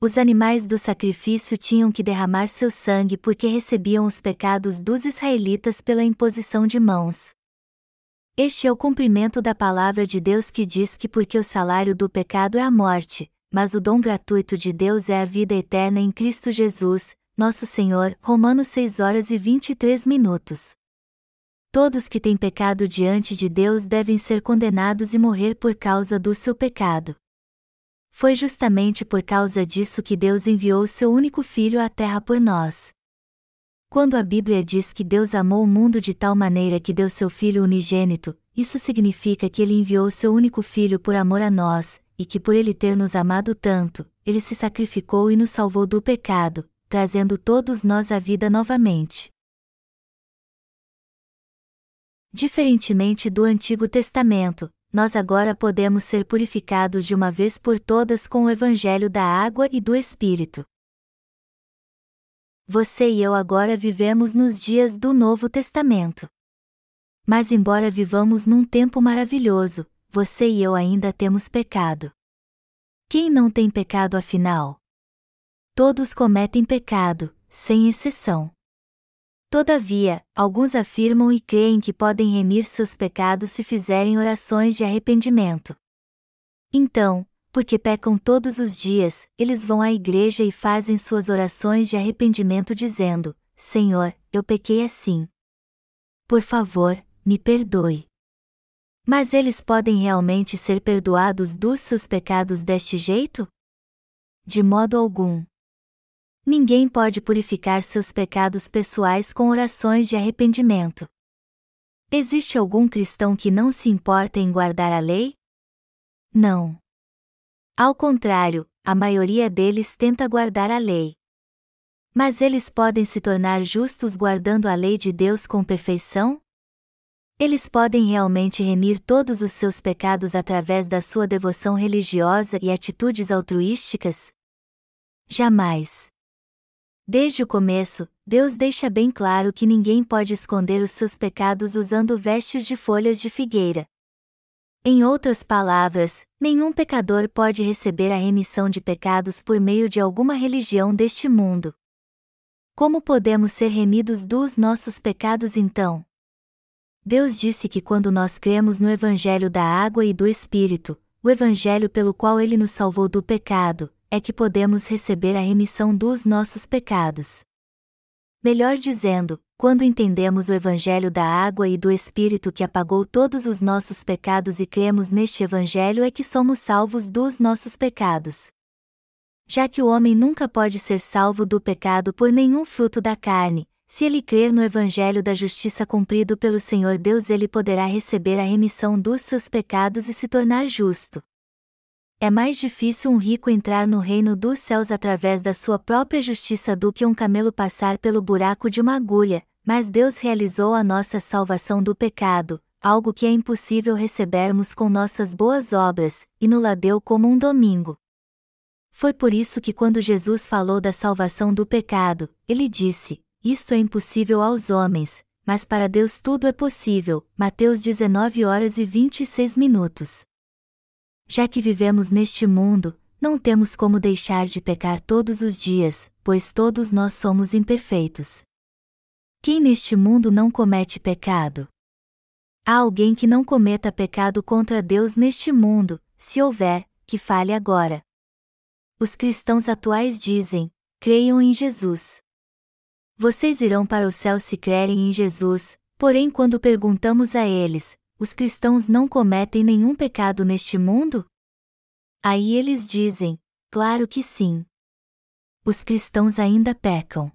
Os animais do sacrifício tinham que derramar seu sangue porque recebiam os pecados dos israelitas pela imposição de mãos. Este é o cumprimento da palavra de Deus que diz que porque o salário do pecado é a morte, mas o dom gratuito de Deus é a vida eterna em Cristo Jesus, nosso Senhor. Romanos 6 horas e 23 minutos. Todos que têm pecado diante de Deus devem ser condenados e morrer por causa do seu pecado. Foi justamente por causa disso que Deus enviou seu único filho à terra por nós. Quando a Bíblia diz que Deus amou o mundo de tal maneira que deu seu filho unigênito, isso significa que ele enviou seu único filho por amor a nós, e que por ele ter nos amado tanto, ele se sacrificou e nos salvou do pecado, trazendo todos nós à vida novamente. Diferentemente do Antigo Testamento, nós agora podemos ser purificados de uma vez por todas com o Evangelho da água e do Espírito. Você e eu agora vivemos nos dias do Novo Testamento. Mas, embora vivamos num tempo maravilhoso, você e eu ainda temos pecado. Quem não tem pecado afinal? Todos cometem pecado, sem exceção. Todavia, alguns afirmam e creem que podem remir seus pecados se fizerem orações de arrependimento. Então, porque pecam todos os dias, eles vão à igreja e fazem suas orações de arrependimento dizendo: Senhor, eu pequei assim. Por favor, me perdoe. Mas eles podem realmente ser perdoados dos seus pecados deste jeito? De modo algum. Ninguém pode purificar seus pecados pessoais com orações de arrependimento. Existe algum cristão que não se importa em guardar a lei? Não. Ao contrário, a maioria deles tenta guardar a lei. Mas eles podem se tornar justos guardando a lei de Deus com perfeição? Eles podem realmente remir todos os seus pecados através da sua devoção religiosa e atitudes altruísticas? Jamais. Desde o começo, Deus deixa bem claro que ninguém pode esconder os seus pecados usando vestes de folhas de figueira. Em outras palavras, nenhum pecador pode receber a remissão de pecados por meio de alguma religião deste mundo. Como podemos ser remidos dos nossos pecados então? Deus disse que quando nós cremos no Evangelho da Água e do Espírito, o Evangelho pelo qual Ele nos salvou do pecado, é que podemos receber a remissão dos nossos pecados. Melhor dizendo, quando entendemos o Evangelho da água e do Espírito que apagou todos os nossos pecados e cremos neste Evangelho é que somos salvos dos nossos pecados. Já que o homem nunca pode ser salvo do pecado por nenhum fruto da carne, se ele crer no Evangelho da justiça cumprido pelo Senhor Deus, ele poderá receber a remissão dos seus pecados e se tornar justo. É mais difícil um rico entrar no reino dos céus através da sua própria justiça do que um camelo passar pelo buraco de uma agulha, mas Deus realizou a nossa salvação do pecado, algo que é impossível recebermos com nossas boas obras, e nos deu como um domingo. Foi por isso que quando Jesus falou da salvação do pecado, ele disse: Isto é impossível aos homens, mas para Deus tudo é possível. Mateus 19 horas e 26 minutos já que vivemos neste mundo, não temos como deixar de pecar todos os dias, pois todos nós somos imperfeitos. Quem neste mundo não comete pecado? Há alguém que não cometa pecado contra Deus neste mundo, se houver, que fale agora. Os cristãos atuais dizem: creiam em Jesus. Vocês irão para o céu se crerem em Jesus, porém, quando perguntamos a eles: os cristãos não cometem nenhum pecado neste mundo? Aí eles dizem: claro que sim. Os cristãos ainda pecam.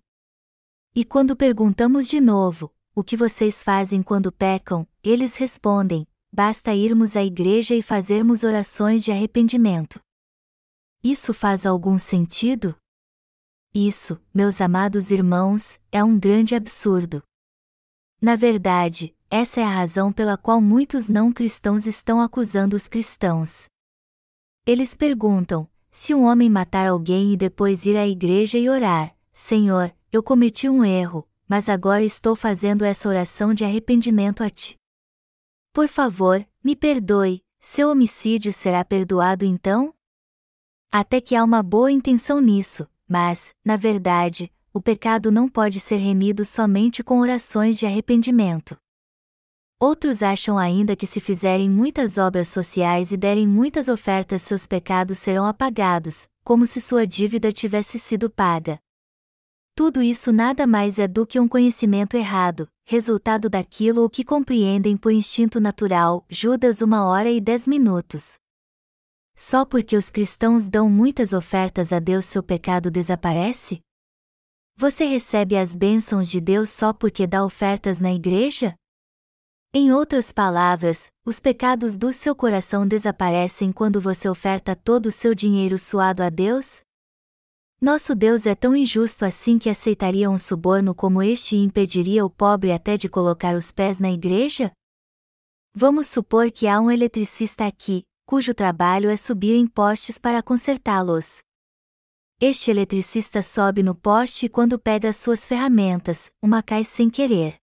E quando perguntamos de novo: o que vocês fazem quando pecam? Eles respondem: basta irmos à igreja e fazermos orações de arrependimento. Isso faz algum sentido? Isso, meus amados irmãos, é um grande absurdo. Na verdade, essa é a razão pela qual muitos não cristãos estão acusando os cristãos. Eles perguntam: se um homem matar alguém e depois ir à igreja e orar, Senhor, eu cometi um erro, mas agora estou fazendo essa oração de arrependimento a ti. Por favor, me perdoe, seu homicídio será perdoado então? Até que há uma boa intenção nisso, mas, na verdade, o pecado não pode ser remido somente com orações de arrependimento. Outros acham ainda que se fizerem muitas obras sociais e derem muitas ofertas, seus pecados serão apagados, como se sua dívida tivesse sido paga. Tudo isso nada mais é do que um conhecimento errado, resultado daquilo o que compreendem por instinto natural. Judas uma hora e dez minutos. Só porque os cristãos dão muitas ofertas a Deus seu pecado desaparece? Você recebe as bênçãos de Deus só porque dá ofertas na igreja? Em outras palavras, os pecados do seu coração desaparecem quando você oferta todo o seu dinheiro suado a Deus? Nosso Deus é tão injusto assim que aceitaria um suborno como este e impediria o pobre até de colocar os pés na igreja? Vamos supor que há um eletricista aqui, cujo trabalho é subir em postes para consertá-los. Este eletricista sobe no poste e quando pega suas ferramentas, uma cai sem querer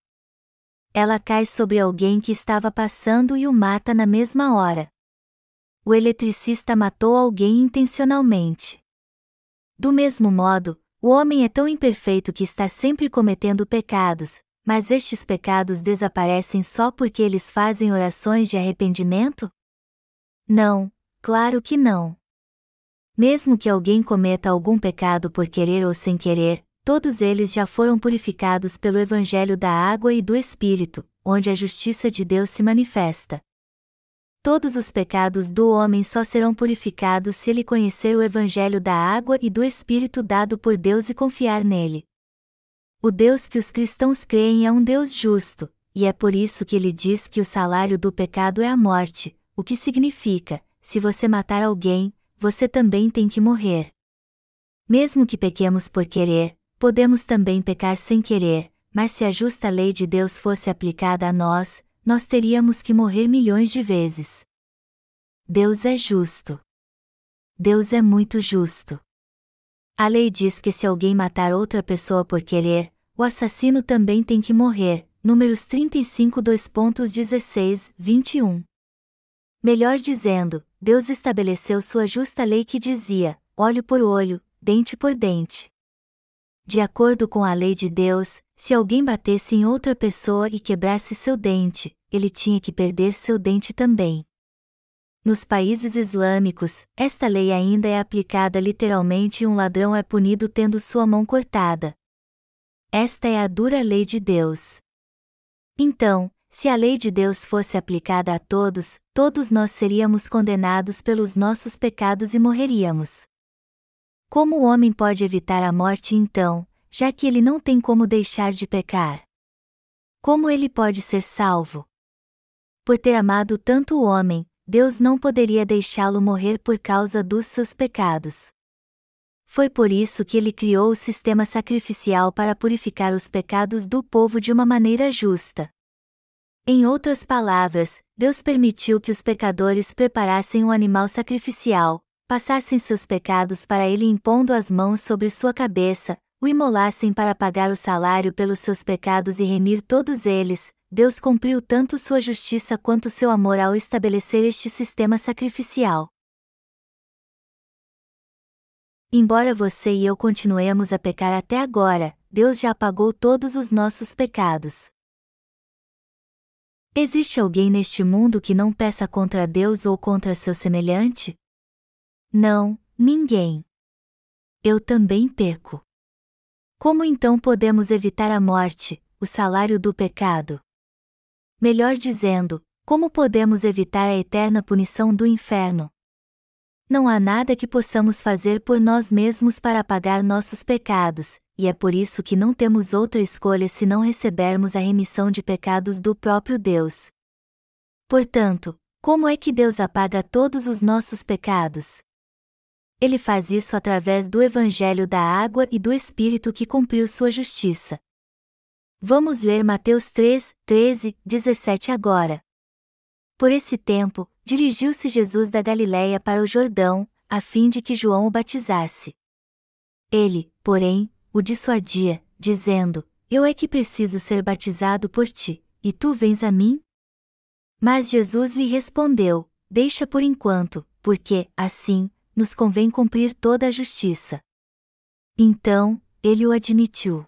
ela cai sobre alguém que estava passando e o mata na mesma hora. o eletricista matou alguém intencionalmente. Do mesmo modo, o homem é tão imperfeito que está sempre cometendo pecados, mas estes pecados desaparecem só porque eles fazem orações de arrependimento? Não, claro que não. Mesmo que alguém cometa algum pecado por querer ou sem querer, todos eles já foram purificados pelo Evangelho da água e do Espírito, onde a justiça de Deus se manifesta. Todos os pecados do homem só serão purificados se ele conhecer o Evangelho da água e do Espírito dado por Deus e confiar nele. O Deus que os cristãos creem é um Deus justo, e é por isso que ele diz que o salário do pecado é a morte, o que significa: se você matar alguém, você também tem que morrer. Mesmo que pequemos por querer, podemos também pecar sem querer, mas se a justa lei de Deus fosse aplicada a nós, nós teríamos que morrer milhões de vezes. Deus é justo. Deus é muito justo. A lei diz que se alguém matar outra pessoa por querer, o assassino também tem que morrer. Números 35 2.16, 21. Melhor dizendo, Deus estabeleceu sua justa lei que dizia: olho por olho, dente por dente. De acordo com a lei de Deus, se alguém batesse em outra pessoa e quebrasse seu dente, ele tinha que perder seu dente também. Nos países islâmicos, esta lei ainda é aplicada literalmente e um ladrão é punido tendo sua mão cortada. Esta é a dura lei de Deus. Então, se a lei de Deus fosse aplicada a todos, todos nós seríamos condenados pelos nossos pecados e morreríamos. Como o homem pode evitar a morte então, já que ele não tem como deixar de pecar? Como ele pode ser salvo? Por ter amado tanto o homem, Deus não poderia deixá-lo morrer por causa dos seus pecados. Foi por isso que ele criou o sistema sacrificial para purificar os pecados do povo de uma maneira justa. Em outras palavras, Deus permitiu que os pecadores preparassem um animal sacrificial, passassem seus pecados para ele impondo as mãos sobre sua cabeça, o imolassem para pagar o salário pelos seus pecados e remir todos eles, Deus cumpriu tanto sua justiça quanto seu amor ao estabelecer este sistema sacrificial. Embora você e eu continuemos a pecar até agora, Deus já apagou todos os nossos pecados. Existe alguém neste mundo que não peça contra Deus ou contra seu semelhante? Não, ninguém. Eu também peco. Como então podemos evitar a morte, o salário do pecado? Melhor dizendo, como podemos evitar a eterna punição do inferno? Não há nada que possamos fazer por nós mesmos para apagar nossos pecados, e é por isso que não temos outra escolha se não recebermos a remissão de pecados do próprio Deus. Portanto, como é que Deus apaga todos os nossos pecados? Ele faz isso através do Evangelho da Água e do Espírito que cumpriu sua justiça. Vamos ler Mateus 3, 13, 17 agora. Por esse tempo, dirigiu-se Jesus da Galiléia para o Jordão, a fim de que João o batizasse. Ele, porém, o dissuadia, dizendo: Eu é que preciso ser batizado por ti, e tu vens a mim? Mas Jesus lhe respondeu: Deixa por enquanto, porque, assim, nos convém cumprir toda a justiça. Então, ele o admitiu.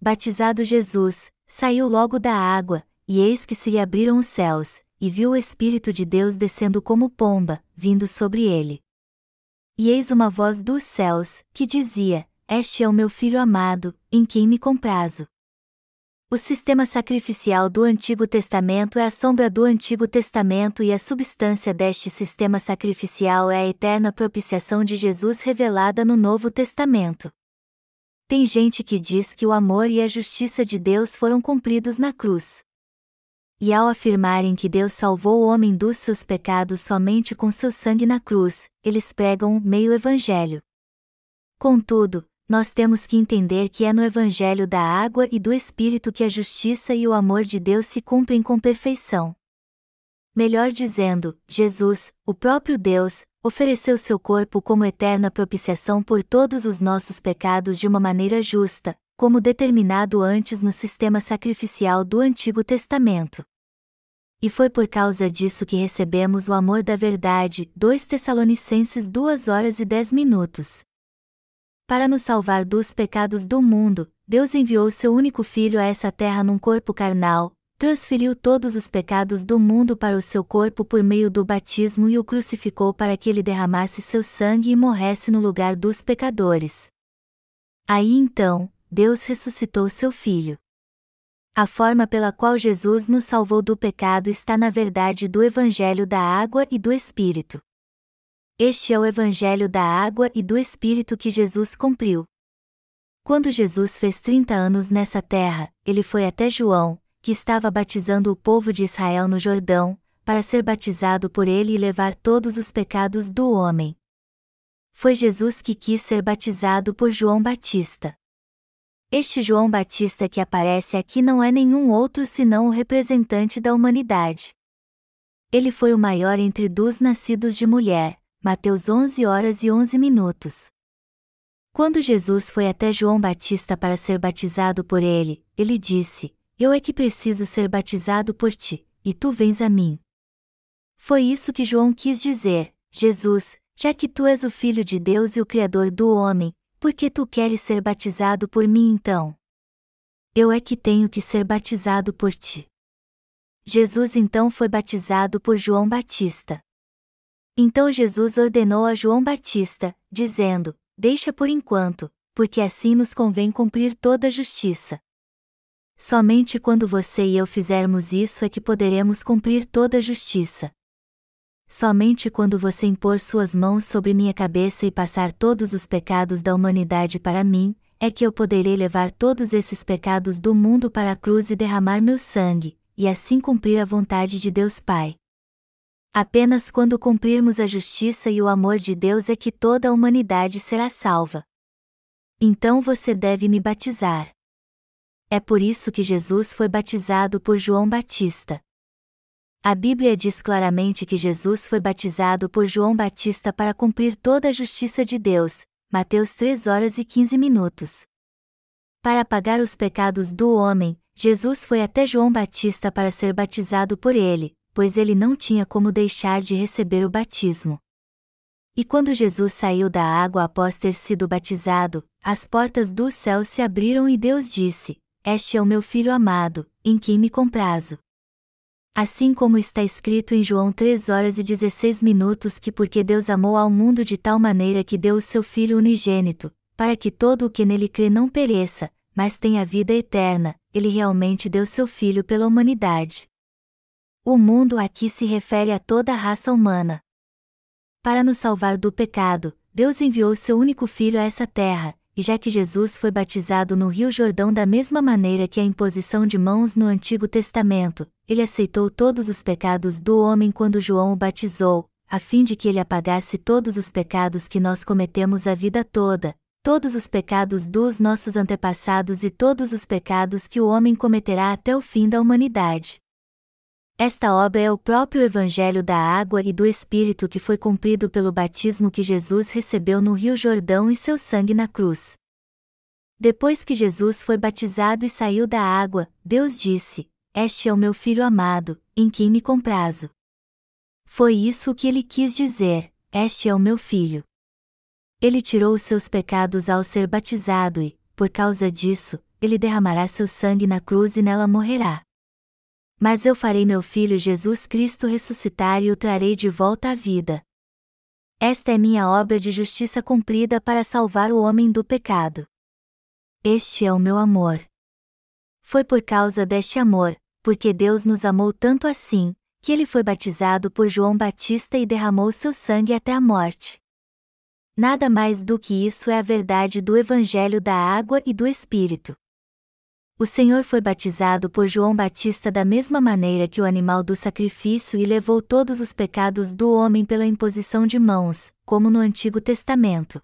Batizado Jesus, saiu logo da água, e eis que se lhe abriram os céus, e viu o Espírito de Deus descendo como pomba, vindo sobre ele. E eis uma voz dos céus, que dizia: Este é o meu filho amado, em quem me comprazo. O sistema sacrificial do Antigo Testamento é a sombra do Antigo Testamento e a substância deste sistema sacrificial é a eterna propiciação de Jesus revelada no Novo Testamento. Tem gente que diz que o amor e a justiça de Deus foram cumpridos na cruz. E ao afirmarem que Deus salvou o homem dos seus pecados somente com seu sangue na cruz, eles pregam um meio evangelho. Contudo, nós temos que entender que é no Evangelho da água e do Espírito que a justiça e o amor de Deus se cumprem com perfeição. Melhor dizendo, Jesus, o próprio Deus, ofereceu seu corpo como eterna propiciação por todos os nossos pecados de uma maneira justa, como determinado antes no sistema sacrificial do Antigo Testamento. E foi por causa disso que recebemos o amor da verdade. 2 Tessalonicenses 2 horas e 10 minutos. Para nos salvar dos pecados do mundo, Deus enviou seu único filho a essa terra num corpo carnal, transferiu todos os pecados do mundo para o seu corpo por meio do batismo e o crucificou para que ele derramasse seu sangue e morresse no lugar dos pecadores. Aí então, Deus ressuscitou seu filho. A forma pela qual Jesus nos salvou do pecado está na verdade do Evangelho da Água e do Espírito. Este é o Evangelho da Água e do Espírito que Jesus cumpriu. Quando Jesus fez 30 anos nessa terra, ele foi até João, que estava batizando o povo de Israel no Jordão, para ser batizado por ele e levar todos os pecados do homem. Foi Jesus que quis ser batizado por João Batista. Este João Batista que aparece aqui não é nenhum outro senão o representante da humanidade. Ele foi o maior entre dos nascidos de mulher, Mateus 11 horas e 11 minutos. Quando Jesus foi até João Batista para ser batizado por ele, ele disse: Eu é que preciso ser batizado por ti, e tu vens a mim. Foi isso que João quis dizer: Jesus, já que tu és o Filho de Deus e o Criador do homem, por que tu queres ser batizado por mim então? Eu é que tenho que ser batizado por ti. Jesus então foi batizado por João Batista. Então Jesus ordenou a João Batista, dizendo: Deixa por enquanto, porque assim nos convém cumprir toda a justiça. Somente quando você e eu fizermos isso é que poderemos cumprir toda a justiça. Somente quando você impor suas mãos sobre minha cabeça e passar todos os pecados da humanidade para mim, é que eu poderei levar todos esses pecados do mundo para a cruz e derramar meu sangue, e assim cumprir a vontade de Deus Pai. Apenas quando cumprirmos a justiça e o amor de Deus é que toda a humanidade será salva. Então você deve me batizar. É por isso que Jesus foi batizado por João Batista. A Bíblia diz claramente que Jesus foi batizado por João Batista para cumprir toda a justiça de Deus, Mateus 3 horas e 15 minutos. Para apagar os pecados do homem, Jesus foi até João Batista para ser batizado por ele, pois ele não tinha como deixar de receber o batismo. E quando Jesus saiu da água após ter sido batizado, as portas do céu se abriram e Deus disse: Este é o meu filho amado, em quem me comprazo. Assim como está escrito em João 3 horas e 16 minutos que porque Deus amou ao mundo de tal maneira que deu o seu Filho unigênito, para que todo o que nele crê não pereça, mas tenha vida eterna, ele realmente deu seu Filho pela humanidade. O mundo aqui se refere a toda a raça humana. Para nos salvar do pecado, Deus enviou seu único Filho a essa terra, e já que Jesus foi batizado no Rio Jordão da mesma maneira que a imposição de mãos no Antigo Testamento, ele aceitou todos os pecados do homem quando João o batizou, a fim de que ele apagasse todos os pecados que nós cometemos a vida toda, todos os pecados dos nossos antepassados e todos os pecados que o homem cometerá até o fim da humanidade. Esta obra é o próprio Evangelho da Água e do Espírito que foi cumprido pelo batismo que Jesus recebeu no Rio Jordão e seu sangue na cruz. Depois que Jesus foi batizado e saiu da água, Deus disse: Este é o meu filho amado, em quem me comprazo. Foi isso que ele quis dizer: Este é o meu filho. Ele tirou os seus pecados ao ser batizado e, por causa disso, ele derramará seu sangue na cruz e nela morrerá. Mas eu farei meu filho Jesus Cristo ressuscitar e o trarei de volta à vida. Esta é minha obra de justiça cumprida para salvar o homem do pecado. Este é o meu amor. Foi por causa deste amor, porque Deus nos amou tanto assim, que ele foi batizado por João Batista e derramou seu sangue até a morte. Nada mais do que isso é a verdade do Evangelho da Água e do Espírito. O Senhor foi batizado por João Batista da mesma maneira que o animal do sacrifício e levou todos os pecados do homem pela imposição de mãos, como no Antigo Testamento.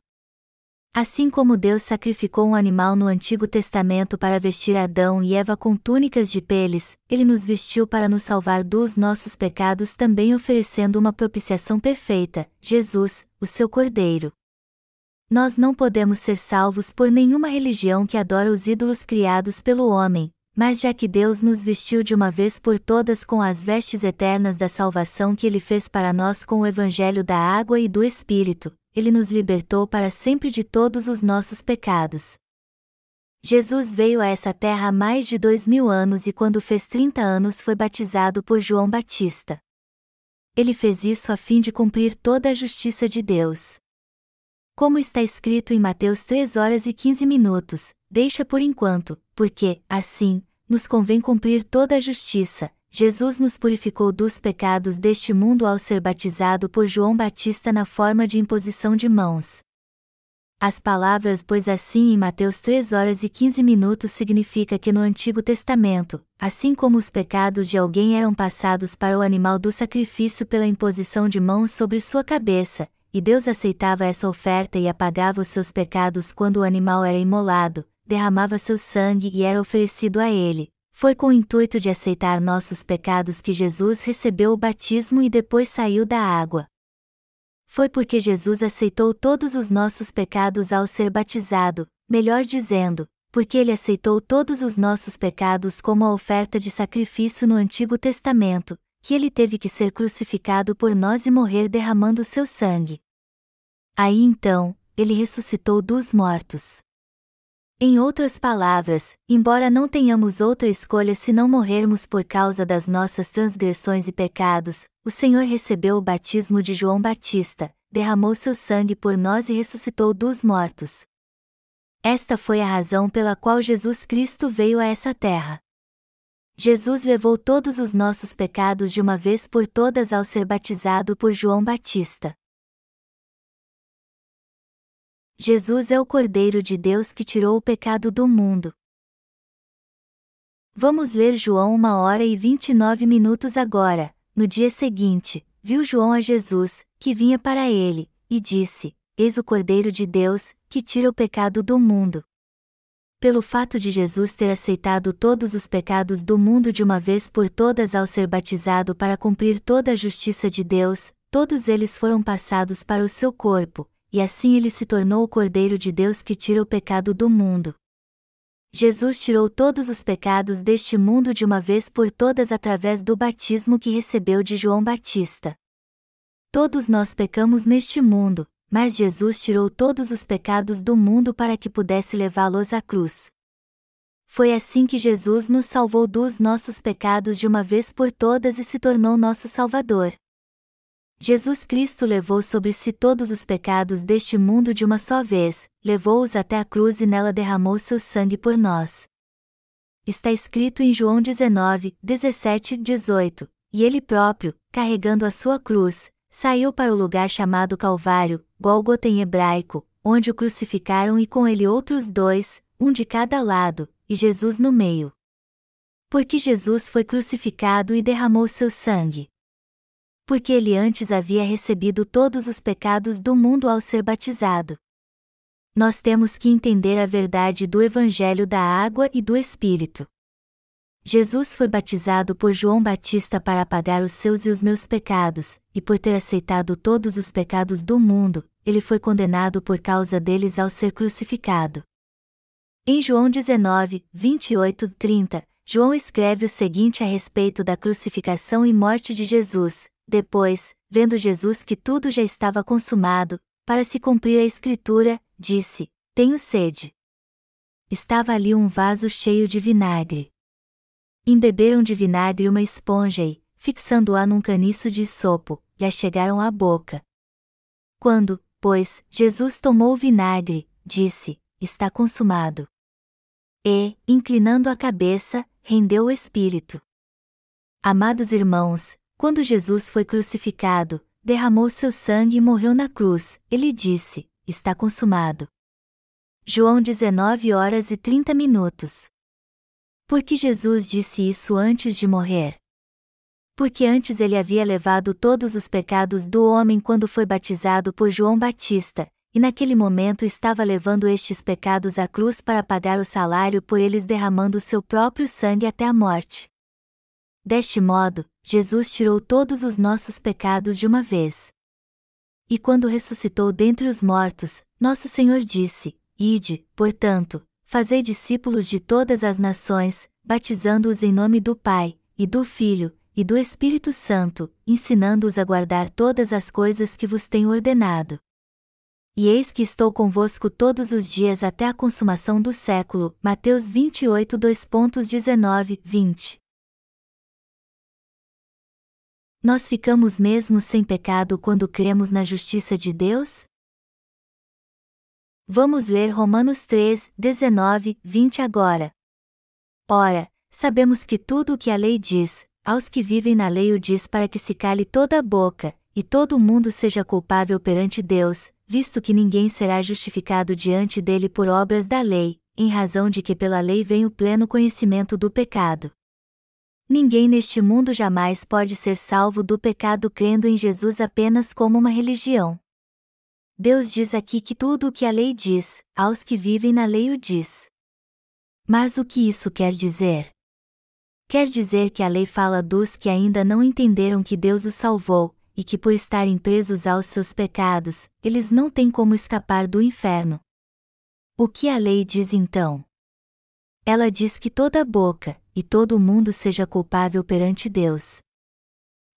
Assim como Deus sacrificou um animal no Antigo Testamento para vestir Adão e Eva com túnicas de peles, ele nos vestiu para nos salvar dos nossos pecados também oferecendo uma propiciação perfeita, Jesus, o seu Cordeiro. Nós não podemos ser salvos por nenhuma religião que adora os ídolos criados pelo homem, mas já que Deus nos vestiu de uma vez por todas com as vestes eternas da salvação que Ele fez para nós com o Evangelho da água e do Espírito, Ele nos libertou para sempre de todos os nossos pecados. Jesus veio a essa terra há mais de dois mil anos e quando fez trinta anos foi batizado por João Batista. Ele fez isso a fim de cumprir toda a justiça de Deus. Como está escrito em Mateus 3 horas e 15 minutos, deixa por enquanto, porque, assim, nos convém cumprir toda a justiça. Jesus nos purificou dos pecados deste mundo ao ser batizado por João Batista na forma de imposição de mãos. As palavras pois assim em Mateus 3 horas e 15 minutos significa que no Antigo Testamento, assim como os pecados de alguém eram passados para o animal do sacrifício pela imposição de mãos sobre sua cabeça, e Deus aceitava essa oferta e apagava os seus pecados quando o animal era imolado, derramava seu sangue e era oferecido a ele. Foi com o intuito de aceitar nossos pecados que Jesus recebeu o batismo e depois saiu da água. Foi porque Jesus aceitou todos os nossos pecados ao ser batizado, melhor dizendo, porque ele aceitou todos os nossos pecados como a oferta de sacrifício no Antigo Testamento, que ele teve que ser crucificado por nós e morrer derramando seu sangue. Aí então, ele ressuscitou dos mortos. Em outras palavras, embora não tenhamos outra escolha senão morrermos por causa das nossas transgressões e pecados, o Senhor recebeu o batismo de João Batista, derramou seu sangue por nós e ressuscitou dos mortos. Esta foi a razão pela qual Jesus Cristo veio a essa terra. Jesus levou todos os nossos pecados de uma vez por todas ao ser batizado por João Batista. Jesus é o Cordeiro de Deus que tirou o pecado do mundo. Vamos ler João uma hora e vinte e nove minutos agora. No dia seguinte, viu João a Jesus, que vinha para ele, e disse: Eis o Cordeiro de Deus, que tira o pecado do mundo. Pelo fato de Jesus ter aceitado todos os pecados do mundo de uma vez por todas ao ser batizado para cumprir toda a justiça de Deus, todos eles foram passados para o seu corpo, e assim ele se tornou o Cordeiro de Deus que tira o pecado do mundo. Jesus tirou todos os pecados deste mundo de uma vez por todas através do batismo que recebeu de João Batista. Todos nós pecamos neste mundo, mas Jesus tirou todos os pecados do mundo para que pudesse levá-los à cruz. Foi assim que Jesus nos salvou dos nossos pecados de uma vez por todas e se tornou nosso Salvador. Jesus Cristo levou sobre si todos os pecados deste mundo de uma só vez, levou-os até a cruz e nela derramou seu sangue por nós. Está escrito em João 19, 17 18: E ele próprio, carregando a sua cruz, saiu para o lugar chamado Calvário, Gólgota em hebraico, onde o crucificaram e com ele outros dois, um de cada lado, e Jesus no meio. Porque Jesus foi crucificado e derramou seu sangue porque ele antes havia recebido todos os pecados do mundo ao ser batizado. Nós temos que entender a verdade do Evangelho da água e do Espírito. Jesus foi batizado por João Batista para apagar os seus e os meus pecados, e por ter aceitado todos os pecados do mundo, ele foi condenado por causa deles ao ser crucificado. Em João 19, 28, 30, João escreve o seguinte a respeito da crucificação e morte de Jesus: depois, vendo Jesus que tudo já estava consumado, para se cumprir a Escritura, disse: Tenho sede. Estava ali um vaso cheio de vinagre. Embeberam de vinagre uma esponja e, fixando-a num caniço de sopo, lhe chegaram à boca. Quando, pois, Jesus tomou o vinagre, disse: Está consumado. E, inclinando a cabeça, rendeu o espírito. Amados irmãos, quando Jesus foi crucificado, derramou seu sangue e morreu na cruz, ele disse: Está consumado. João 19 horas e 30 minutos. Por que Jesus disse isso antes de morrer? Porque antes ele havia levado todos os pecados do homem quando foi batizado por João Batista, e naquele momento estava levando estes pecados à cruz para pagar o salário por eles derramando seu próprio sangue até a morte. Deste modo, Jesus tirou todos os nossos pecados de uma vez. E quando ressuscitou dentre os mortos, nosso Senhor disse: Ide, portanto, Fazei discípulos de todas as nações, batizando-os em nome do Pai, e do Filho, e do Espírito Santo, ensinando-os a guardar todas as coisas que vos tenho ordenado. E eis que estou convosco todos os dias até a consumação do século. Mateus 28, 2.19, 20. Nós ficamos mesmo sem pecado quando cremos na justiça de Deus? Vamos ler Romanos 3, 19, 20 agora. Ora, sabemos que tudo o que a lei diz, aos que vivem na lei o diz para que se cale toda a boca, e todo mundo seja culpável perante Deus, visto que ninguém será justificado diante dele por obras da lei, em razão de que pela lei vem o pleno conhecimento do pecado. Ninguém neste mundo jamais pode ser salvo do pecado crendo em Jesus apenas como uma religião. Deus diz aqui que tudo o que a lei diz, aos que vivem na lei o diz. Mas o que isso quer dizer? Quer dizer que a lei fala dos que ainda não entenderam que Deus os salvou, e que por estarem presos aos seus pecados, eles não têm como escapar do inferno. O que a lei diz então? Ela diz que toda boca, e todo mundo seja culpável perante Deus.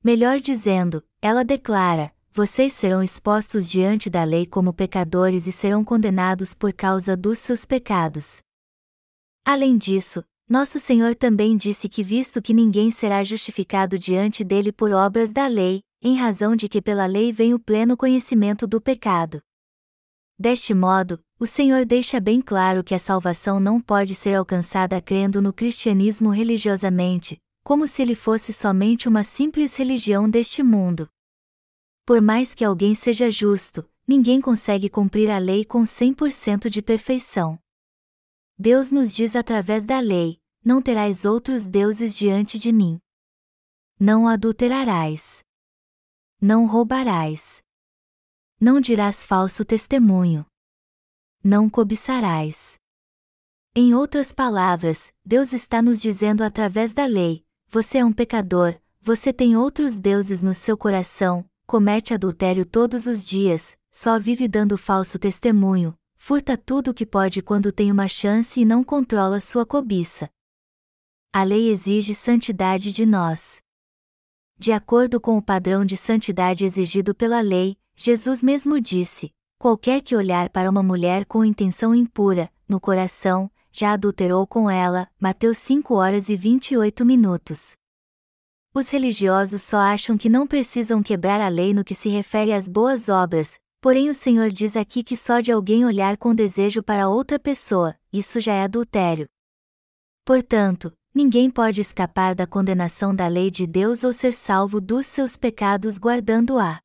Melhor dizendo, ela declara: vocês serão expostos diante da lei como pecadores e serão condenados por causa dos seus pecados. Além disso, nosso Senhor também disse que, visto que ninguém será justificado diante dele por obras da lei, em razão de que pela lei vem o pleno conhecimento do pecado. Deste modo, o Senhor deixa bem claro que a salvação não pode ser alcançada crendo no cristianismo religiosamente, como se ele fosse somente uma simples religião deste mundo. Por mais que alguém seja justo, ninguém consegue cumprir a lei com 100% de perfeição. Deus nos diz através da lei: Não terás outros deuses diante de mim. Não adulterarás. Não roubarás. Não dirás falso testemunho. Não cobiçarás. Em outras palavras, Deus está nos dizendo através da lei: você é um pecador, você tem outros deuses no seu coração, comete adultério todos os dias, só vive dando falso testemunho, furta tudo o que pode quando tem uma chance e não controla sua cobiça. A lei exige santidade de nós. De acordo com o padrão de santidade exigido pela lei, Jesus mesmo disse: Qualquer que olhar para uma mulher com intenção impura, no coração, já adulterou com ela. Mateus 5 horas e 28 minutos. Os religiosos só acham que não precisam quebrar a lei no que se refere às boas obras, porém o Senhor diz aqui que só de alguém olhar com desejo para outra pessoa, isso já é adultério. Portanto, ninguém pode escapar da condenação da lei de Deus ou ser salvo dos seus pecados guardando-a.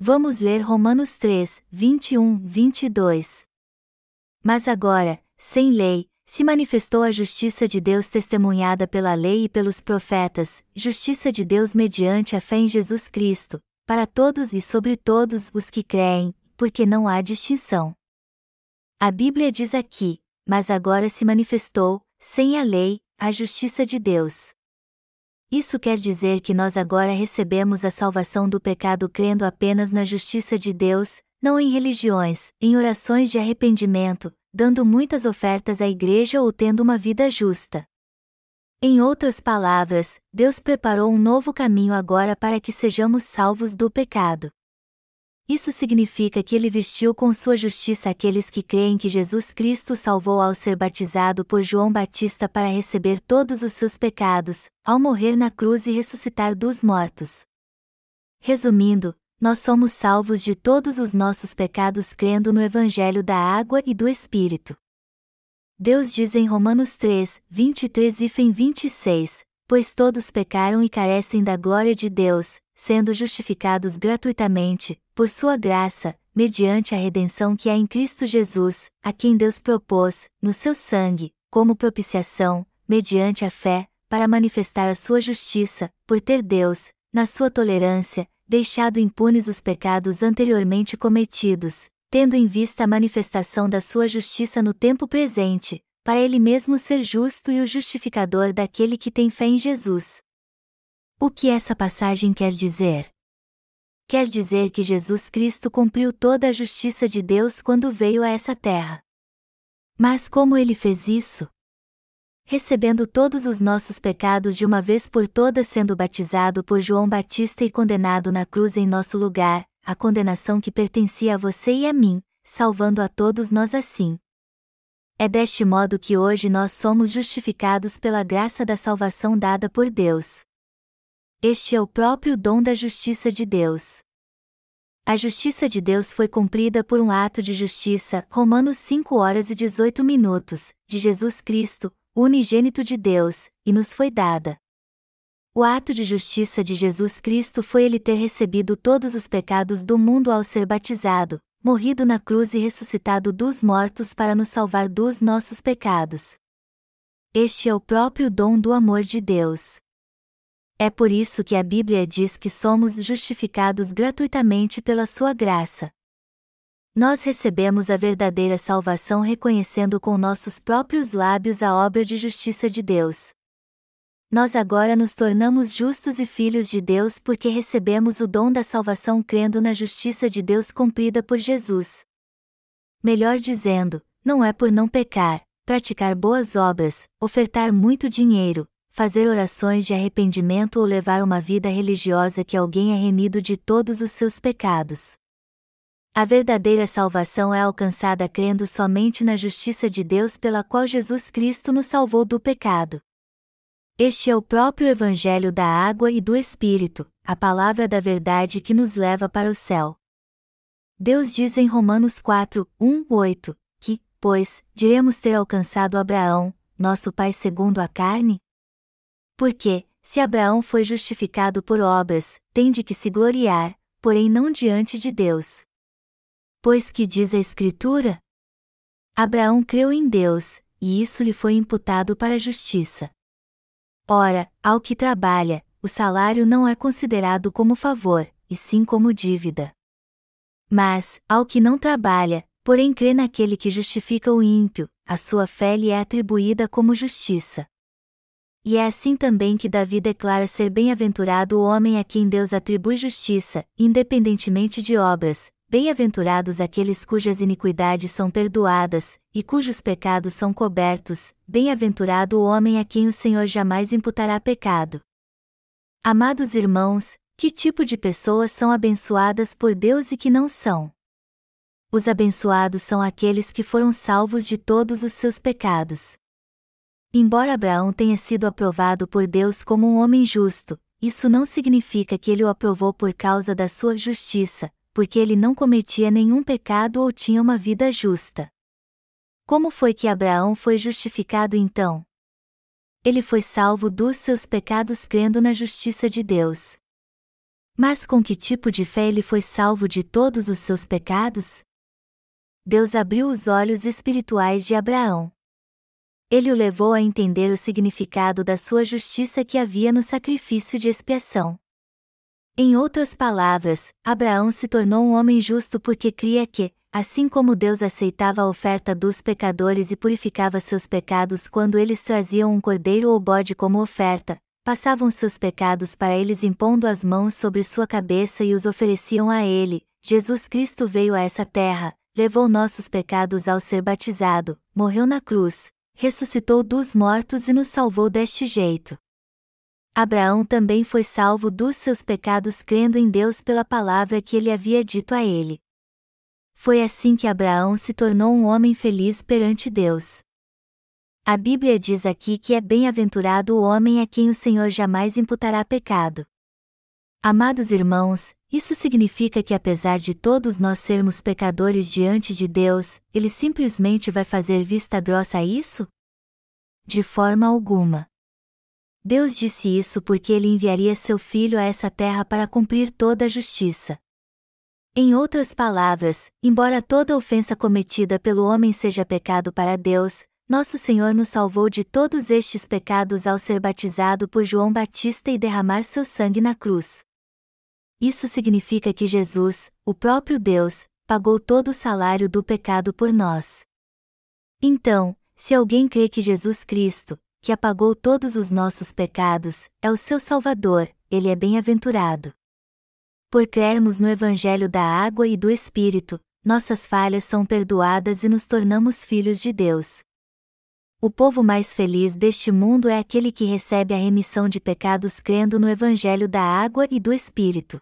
Vamos ler Romanos 3, 21, 22. Mas agora, sem lei, se manifestou a justiça de Deus testemunhada pela lei e pelos profetas, justiça de Deus mediante a fé em Jesus Cristo, para todos e sobre todos os que creem, porque não há distinção. A Bíblia diz aqui: Mas agora se manifestou, sem a lei, a justiça de Deus. Isso quer dizer que nós agora recebemos a salvação do pecado crendo apenas na justiça de Deus, não em religiões, em orações de arrependimento, dando muitas ofertas à igreja ou tendo uma vida justa. Em outras palavras, Deus preparou um novo caminho agora para que sejamos salvos do pecado. Isso significa que ele vestiu com sua justiça aqueles que creem que Jesus Cristo salvou ao ser batizado por João Batista para receber todos os seus pecados, ao morrer na cruz e ressuscitar dos mortos. Resumindo, nós somos salvos de todos os nossos pecados crendo no Evangelho da água e do Espírito. Deus diz em Romanos 3, 23 e 26, Pois todos pecaram e carecem da glória de Deus, sendo justificados gratuitamente, por sua graça, mediante a redenção que há em Cristo Jesus, a quem Deus propôs, no seu sangue, como propiciação, mediante a fé, para manifestar a sua justiça, por ter Deus, na sua tolerância, deixado impunes os pecados anteriormente cometidos, tendo em vista a manifestação da sua justiça no tempo presente, para ele mesmo ser justo e o justificador daquele que tem fé em Jesus. O que essa passagem quer dizer? Quer dizer que Jesus Cristo cumpriu toda a justiça de Deus quando veio a essa terra. Mas como ele fez isso? Recebendo todos os nossos pecados de uma vez por todas, sendo batizado por João Batista e condenado na cruz em nosso lugar, a condenação que pertencia a você e a mim, salvando a todos nós assim. É deste modo que hoje nós somos justificados pela graça da salvação dada por Deus. Este é o próprio dom da justiça de Deus. A justiça de Deus foi cumprida por um ato de justiça, Romanos 5 horas e 18 minutos, de Jesus Cristo, unigênito de Deus, e nos foi dada. O ato de justiça de Jesus Cristo foi ele ter recebido todos os pecados do mundo ao ser batizado, morrido na cruz e ressuscitado dos mortos para nos salvar dos nossos pecados. Este é o próprio dom do amor de Deus. É por isso que a Bíblia diz que somos justificados gratuitamente pela sua graça. Nós recebemos a verdadeira salvação reconhecendo com nossos próprios lábios a obra de justiça de Deus. Nós agora nos tornamos justos e filhos de Deus porque recebemos o dom da salvação crendo na justiça de Deus cumprida por Jesus. Melhor dizendo, não é por não pecar, praticar boas obras, ofertar muito dinheiro, fazer orações de arrependimento ou levar uma vida religiosa que alguém é remido de todos os seus pecados. A verdadeira salvação é alcançada crendo somente na justiça de Deus pela qual Jesus Cristo nos salvou do pecado. Este é o próprio Evangelho da água e do Espírito, a palavra da verdade que nos leva para o céu. Deus diz em Romanos 4, 1, 8, que, pois, diremos ter alcançado Abraão, nosso pai segundo a carne? Porque, se Abraão foi justificado por obras, tem de que se gloriar, porém não diante de Deus. Pois que diz a Escritura? Abraão creu em Deus, e isso lhe foi imputado para a justiça. Ora, ao que trabalha, o salário não é considerado como favor, e sim como dívida. Mas, ao que não trabalha, porém crê naquele que justifica o ímpio, a sua fé lhe é atribuída como justiça. E é assim também que Davi declara ser bem-aventurado o homem a quem Deus atribui justiça, independentemente de obras, bem-aventurados aqueles cujas iniquidades são perdoadas, e cujos pecados são cobertos, bem-aventurado o homem a quem o Senhor jamais imputará pecado. Amados irmãos, que tipo de pessoas são abençoadas por Deus e que não são? Os abençoados são aqueles que foram salvos de todos os seus pecados. Embora Abraão tenha sido aprovado por Deus como um homem justo, isso não significa que ele o aprovou por causa da sua justiça, porque ele não cometia nenhum pecado ou tinha uma vida justa. Como foi que Abraão foi justificado então? Ele foi salvo dos seus pecados crendo na justiça de Deus. Mas com que tipo de fé ele foi salvo de todos os seus pecados? Deus abriu os olhos espirituais de Abraão ele o levou a entender o significado da sua justiça que havia no sacrifício de expiação. Em outras palavras, Abraão se tornou um homem justo porque cria que, assim como Deus aceitava a oferta dos pecadores e purificava seus pecados quando eles traziam um cordeiro ou bode como oferta, passavam seus pecados para eles impondo as mãos sobre sua cabeça e os ofereciam a ele, Jesus Cristo veio a essa terra, levou nossos pecados ao ser batizado, morreu na cruz, ressuscitou dos mortos e nos salvou deste jeito. Abraão também foi salvo dos seus pecados crendo em Deus pela palavra que ele havia dito a ele. Foi assim que Abraão se tornou um homem feliz perante Deus. A Bíblia diz aqui que é bem-aventurado o homem a quem o Senhor jamais imputará pecado. Amados irmãos, isso significa que apesar de todos nós sermos pecadores diante de Deus, Ele simplesmente vai fazer vista grossa a isso? De forma alguma. Deus disse isso porque Ele enviaria seu Filho a essa terra para cumprir toda a justiça. Em outras palavras, embora toda ofensa cometida pelo homem seja pecado para Deus, nosso Senhor nos salvou de todos estes pecados ao ser batizado por João Batista e derramar seu sangue na cruz. Isso significa que Jesus, o próprio Deus, pagou todo o salário do pecado por nós. Então, se alguém crê que Jesus Cristo, que apagou todos os nossos pecados, é o seu Salvador, ele é bem-aventurado. Por crermos no Evangelho da água e do Espírito, nossas falhas são perdoadas e nos tornamos filhos de Deus. O povo mais feliz deste mundo é aquele que recebe a remissão de pecados crendo no Evangelho da água e do Espírito.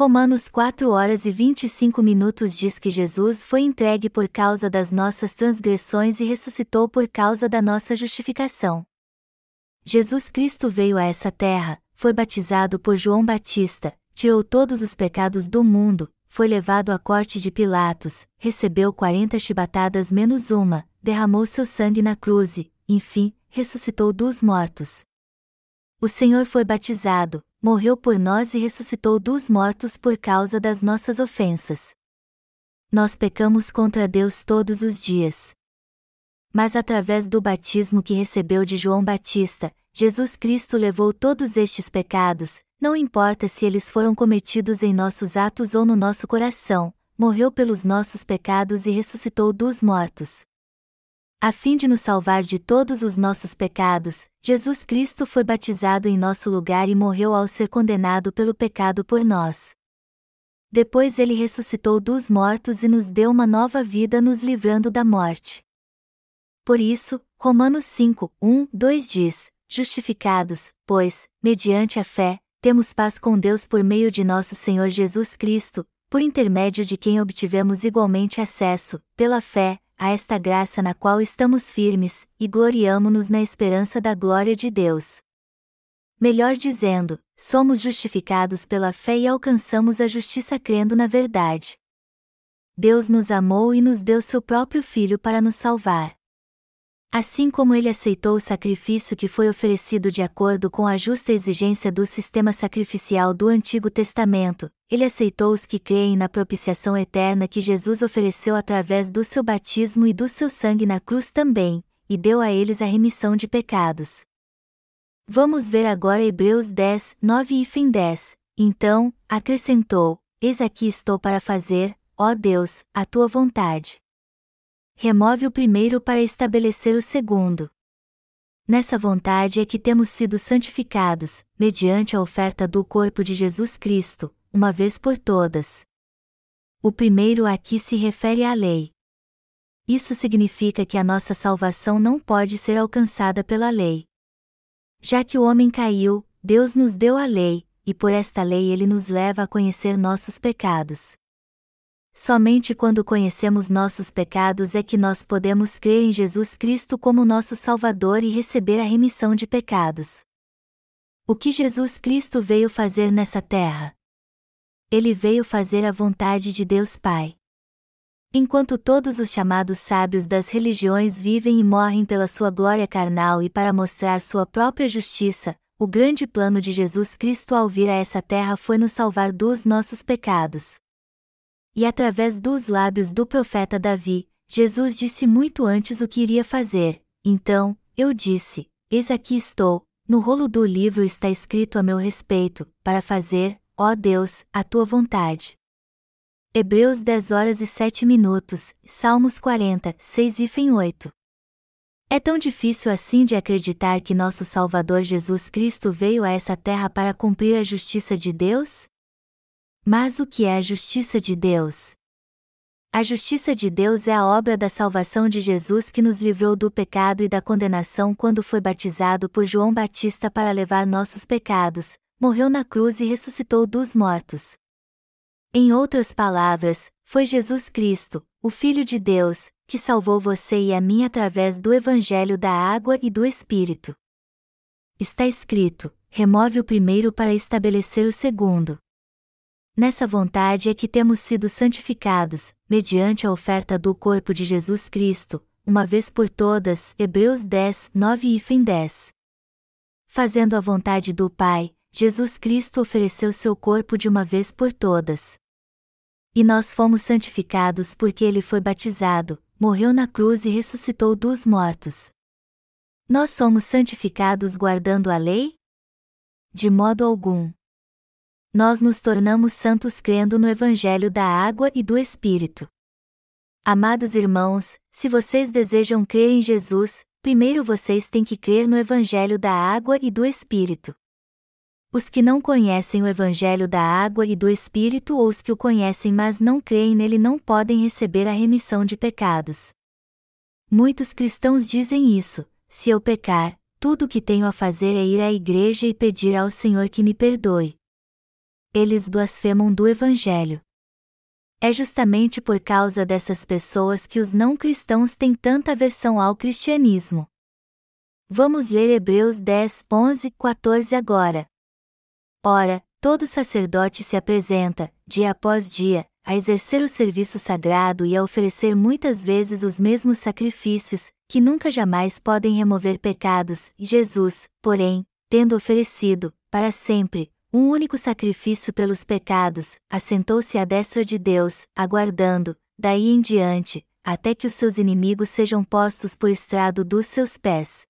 Romanos 4 horas e 25 minutos diz que Jesus foi entregue por causa das nossas transgressões e ressuscitou por causa da nossa justificação. Jesus Cristo veio a essa terra, foi batizado por João Batista, tirou todos os pecados do mundo, foi levado à corte de Pilatos, recebeu quarenta chibatadas menos uma, derramou seu sangue na cruz e, enfim, ressuscitou dos mortos. O Senhor foi batizado, morreu por nós e ressuscitou dos mortos por causa das nossas ofensas. Nós pecamos contra Deus todos os dias. Mas através do batismo que recebeu de João Batista, Jesus Cristo levou todos estes pecados, não importa se eles foram cometidos em nossos atos ou no nosso coração, morreu pelos nossos pecados e ressuscitou dos mortos. A fim de nos salvar de todos os nossos pecados, Jesus Cristo foi batizado em nosso lugar e morreu ao ser condenado pelo pecado por nós. Depois ele ressuscitou dos mortos e nos deu uma nova vida, nos livrando da morte. Por isso, Romanos 5, 1, 2 diz: Justificados, pois, mediante a fé, temos paz com Deus por meio de nosso Senhor Jesus Cristo, por intermédio de quem obtivemos igualmente acesso, pela fé, a esta graça na qual estamos firmes, e gloriamo-nos na esperança da glória de Deus. Melhor dizendo, somos justificados pela fé e alcançamos a justiça crendo na verdade. Deus nos amou e nos deu seu próprio Filho para nos salvar. Assim como ele aceitou o sacrifício que foi oferecido de acordo com a justa exigência do sistema sacrificial do Antigo Testamento, ele aceitou os que creem na propiciação eterna que Jesus ofereceu através do seu batismo e do seu sangue na cruz também, e deu a eles a remissão de pecados. Vamos ver agora Hebreus 10, 9 e fim 10. Então, acrescentou: Eis aqui estou para fazer, ó Deus, a tua vontade remove o primeiro para estabelecer o segundo. Nessa vontade é que temos sido santificados, mediante a oferta do corpo de Jesus Cristo, uma vez por todas. O primeiro aqui se refere à lei. Isso significa que a nossa salvação não pode ser alcançada pela lei. Já que o homem caiu, Deus nos deu a lei, e por esta lei ele nos leva a conhecer nossos pecados. Somente quando conhecemos nossos pecados é que nós podemos crer em Jesus Cristo como nosso Salvador e receber a remissão de pecados. O que Jesus Cristo veio fazer nessa terra? Ele veio fazer a vontade de Deus Pai. Enquanto todos os chamados sábios das religiões vivem e morrem pela sua glória carnal e para mostrar sua própria justiça, o grande plano de Jesus Cristo ao vir a essa terra foi nos salvar dos nossos pecados. E através dos lábios do profeta Davi, Jesus disse muito antes o que iria fazer. Então, eu disse: Eis aqui estou, no rolo do livro está escrito a meu respeito, para fazer, ó Deus, a tua vontade. Hebreus 10 horas e 7 minutos, Salmos 40, 6 e fim 8. É tão difícil assim de acreditar que nosso Salvador Jesus Cristo veio a essa terra para cumprir a justiça de Deus? Mas o que é a justiça de Deus? A justiça de Deus é a obra da salvação de Jesus que nos livrou do pecado e da condenação quando foi batizado por João Batista para levar nossos pecados, morreu na cruz e ressuscitou dos mortos. Em outras palavras, foi Jesus Cristo, o Filho de Deus, que salvou você e a mim através do Evangelho da água e do Espírito. Está escrito: remove o primeiro para estabelecer o segundo. Nessa vontade é que temos sido santificados, mediante a oferta do corpo de Jesus Cristo, uma vez por todas. Hebreus 10, 9 e fim 10. Fazendo a vontade do Pai, Jesus Cristo ofereceu seu corpo de uma vez por todas. E nós fomos santificados porque ele foi batizado, morreu na cruz e ressuscitou dos mortos. Nós somos santificados guardando a lei? De modo algum nós nos tornamos santos crendo no Evangelho da água e do Espírito. Amados irmãos, se vocês desejam crer em Jesus, primeiro vocês têm que crer no Evangelho da água e do Espírito. Os que não conhecem o Evangelho da água e do Espírito ou os que o conhecem mas não creem nele não podem receber a remissão de pecados. Muitos cristãos dizem isso: se eu pecar, tudo o que tenho a fazer é ir à igreja e pedir ao Senhor que me perdoe. Eles blasfemam do Evangelho. É justamente por causa dessas pessoas que os não cristãos têm tanta aversão ao cristianismo. Vamos ler Hebreus 10, 11, 14 agora. Ora, todo sacerdote se apresenta, dia após dia, a exercer o serviço sagrado e a oferecer muitas vezes os mesmos sacrifícios, que nunca jamais podem remover pecados, Jesus, porém, tendo oferecido, para sempre, um único sacrifício pelos pecados, assentou-se à destra de Deus, aguardando, daí em diante, até que os seus inimigos sejam postos por estrado dos seus pés.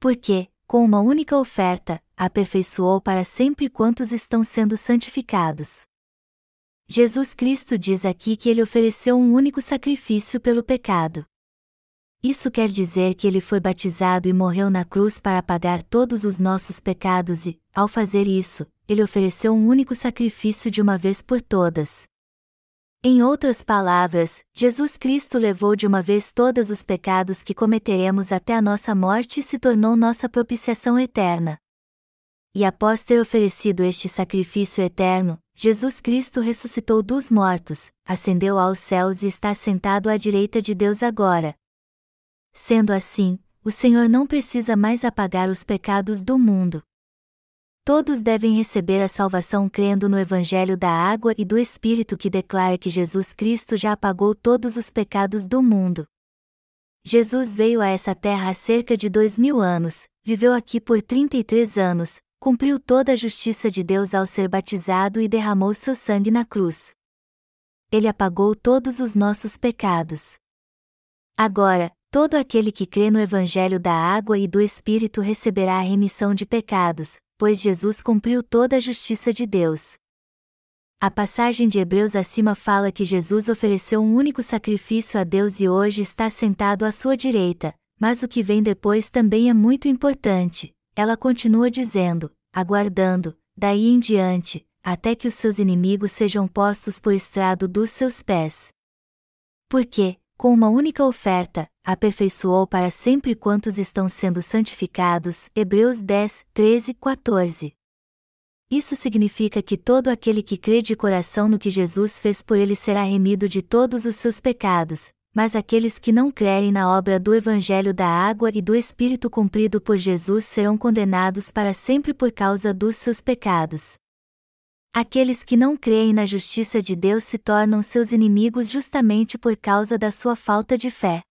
Porque, com uma única oferta, aperfeiçoou para sempre quantos estão sendo santificados. Jesus Cristo diz aqui que ele ofereceu um único sacrifício pelo pecado. Isso quer dizer que ele foi batizado e morreu na cruz para pagar todos os nossos pecados e, ao fazer isso, ele ofereceu um único sacrifício de uma vez por todas. Em outras palavras, Jesus Cristo levou de uma vez todos os pecados que cometeremos até a nossa morte e se tornou nossa propiciação eterna. E após ter oferecido este sacrifício eterno, Jesus Cristo ressuscitou dos mortos, ascendeu aos céus e está sentado à direita de Deus agora. Sendo assim, o Senhor não precisa mais apagar os pecados do mundo. Todos devem receber a salvação crendo no Evangelho da Água e do Espírito que declara que Jesus Cristo já apagou todos os pecados do mundo. Jesus veio a essa terra há cerca de dois mil anos, viveu aqui por 33 anos, cumpriu toda a justiça de Deus ao ser batizado e derramou seu sangue na cruz. Ele apagou todos os nossos pecados. Agora, todo aquele que crê no Evangelho da Água e do Espírito receberá a remissão de pecados, pois Jesus cumpriu toda a justiça de Deus. A passagem de Hebreus acima fala que Jesus ofereceu um único sacrifício a Deus e hoje está sentado à sua direita, mas o que vem depois também é muito importante. Ela continua dizendo, aguardando, daí em diante, até que os seus inimigos sejam postos por estrado dos seus pés. Porque, com uma única oferta, aperfeiçoou para sempre quantos estão sendo santificados. Hebreus 10, 13, 14. Isso significa que todo aquele que crê de coração no que Jesus fez por ele será remido de todos os seus pecados, mas aqueles que não crerem na obra do Evangelho da água e do Espírito cumprido por Jesus serão condenados para sempre por causa dos seus pecados. Aqueles que não creem na justiça de Deus se tornam seus inimigos justamente por causa da sua falta de fé.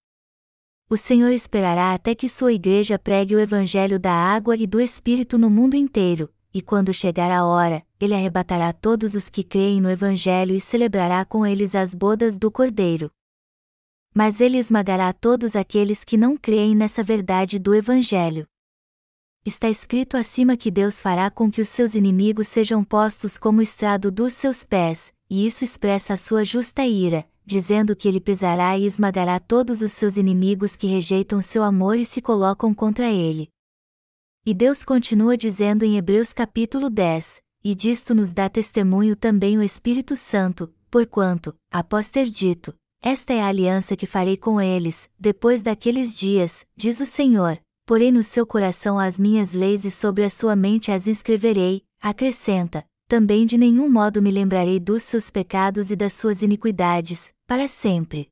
O Senhor esperará até que sua igreja pregue o Evangelho da água e do Espírito no mundo inteiro, e quando chegar a hora, ele arrebatará todos os que creem no Evangelho e celebrará com eles as bodas do Cordeiro. Mas ele esmagará todos aqueles que não creem nessa verdade do Evangelho está escrito acima que Deus fará com que os seus inimigos sejam postos como estrado dos seus pés, e isso expressa a sua justa ira, dizendo que ele pesará e esmagará todos os seus inimigos que rejeitam seu amor e se colocam contra ele. E Deus continua dizendo em Hebreus capítulo 10, e disto nos dá testemunho também o Espírito Santo, porquanto, após ter dito, esta é a aliança que farei com eles, depois daqueles dias, diz o Senhor, porém no seu coração as minhas leis e sobre a sua mente as inscreverei, acrescenta, também de nenhum modo me lembrarei dos seus pecados e das suas iniquidades, para sempre.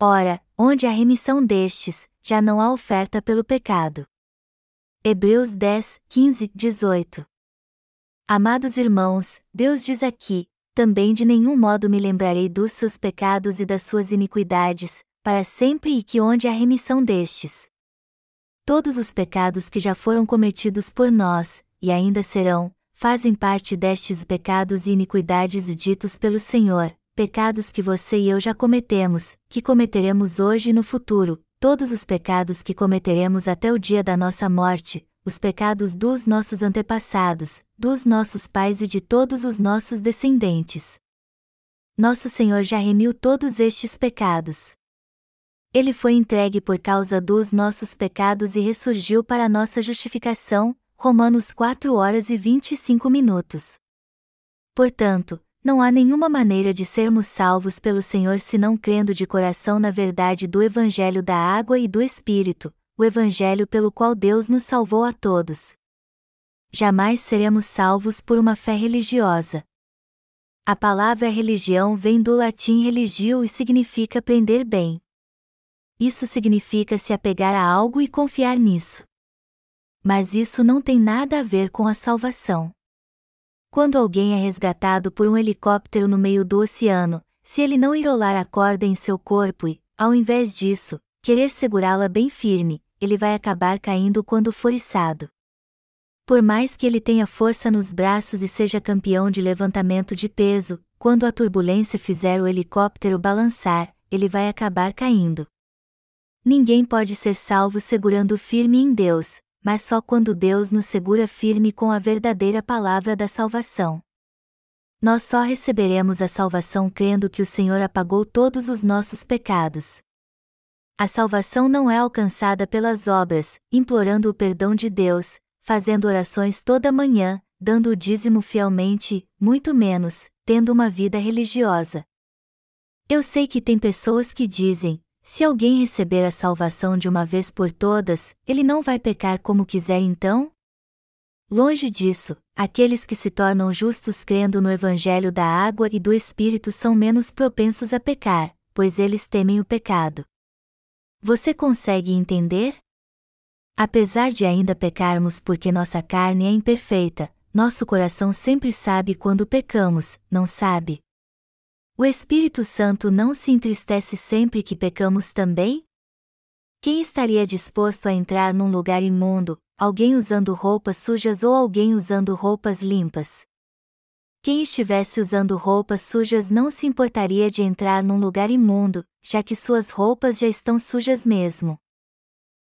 Ora, onde há remissão destes, já não há oferta pelo pecado. Hebreus 10, 15, 18. Amados irmãos, Deus diz aqui: também de nenhum modo me lembrarei dos seus pecados e das suas iniquidades, para sempre e que onde há remissão destes, Todos os pecados que já foram cometidos por nós, e ainda serão, fazem parte destes pecados e iniquidades ditos pelo Senhor, pecados que você e eu já cometemos, que cometeremos hoje e no futuro, todos os pecados que cometeremos até o dia da nossa morte, os pecados dos nossos antepassados, dos nossos pais e de todos os nossos descendentes. Nosso Senhor já remiu todos estes pecados. Ele foi entregue por causa dos nossos pecados e ressurgiu para nossa justificação, Romanos 4 horas e 25 minutos. Portanto, não há nenhuma maneira de sermos salvos pelo Senhor senão crendo de coração na verdade do Evangelho da água e do Espírito, o Evangelho pelo qual Deus nos salvou a todos. Jamais seremos salvos por uma fé religiosa. A palavra religião vem do latim religio e significa prender bem. Isso significa se apegar a algo e confiar nisso. Mas isso não tem nada a ver com a salvação. Quando alguém é resgatado por um helicóptero no meio do oceano, se ele não enrolar a corda em seu corpo e, ao invés disso, querer segurá-la bem firme, ele vai acabar caindo quando for içado. Por mais que ele tenha força nos braços e seja campeão de levantamento de peso, quando a turbulência fizer o helicóptero balançar, ele vai acabar caindo. Ninguém pode ser salvo segurando firme em Deus, mas só quando Deus nos segura firme com a verdadeira palavra da salvação. Nós só receberemos a salvação crendo que o Senhor apagou todos os nossos pecados. A salvação não é alcançada pelas obras, implorando o perdão de Deus, fazendo orações toda manhã, dando o dízimo fielmente, muito menos, tendo uma vida religiosa. Eu sei que tem pessoas que dizem: se alguém receber a salvação de uma vez por todas, ele não vai pecar como quiser então? Longe disso, aqueles que se tornam justos crendo no Evangelho da água e do Espírito são menos propensos a pecar, pois eles temem o pecado. Você consegue entender? Apesar de ainda pecarmos porque nossa carne é imperfeita, nosso coração sempre sabe quando pecamos, não sabe? O Espírito Santo não se entristece sempre que pecamos também? Quem estaria disposto a entrar num lugar imundo, alguém usando roupas sujas ou alguém usando roupas limpas? Quem estivesse usando roupas sujas não se importaria de entrar num lugar imundo, já que suas roupas já estão sujas mesmo.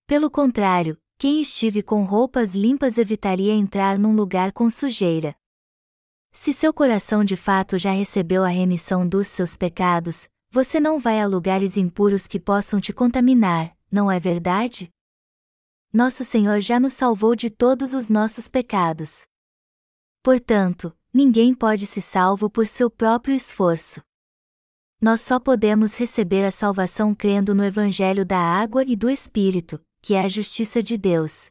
Pelo contrário, quem estive com roupas limpas evitaria entrar num lugar com sujeira. Se seu coração de fato já recebeu a remissão dos seus pecados, você não vai a lugares impuros que possam te contaminar, não é verdade? Nosso Senhor já nos salvou de todos os nossos pecados. Portanto, ninguém pode se salvo por seu próprio esforço. Nós só podemos receber a salvação crendo no Evangelho da água e do Espírito, que é a justiça de Deus.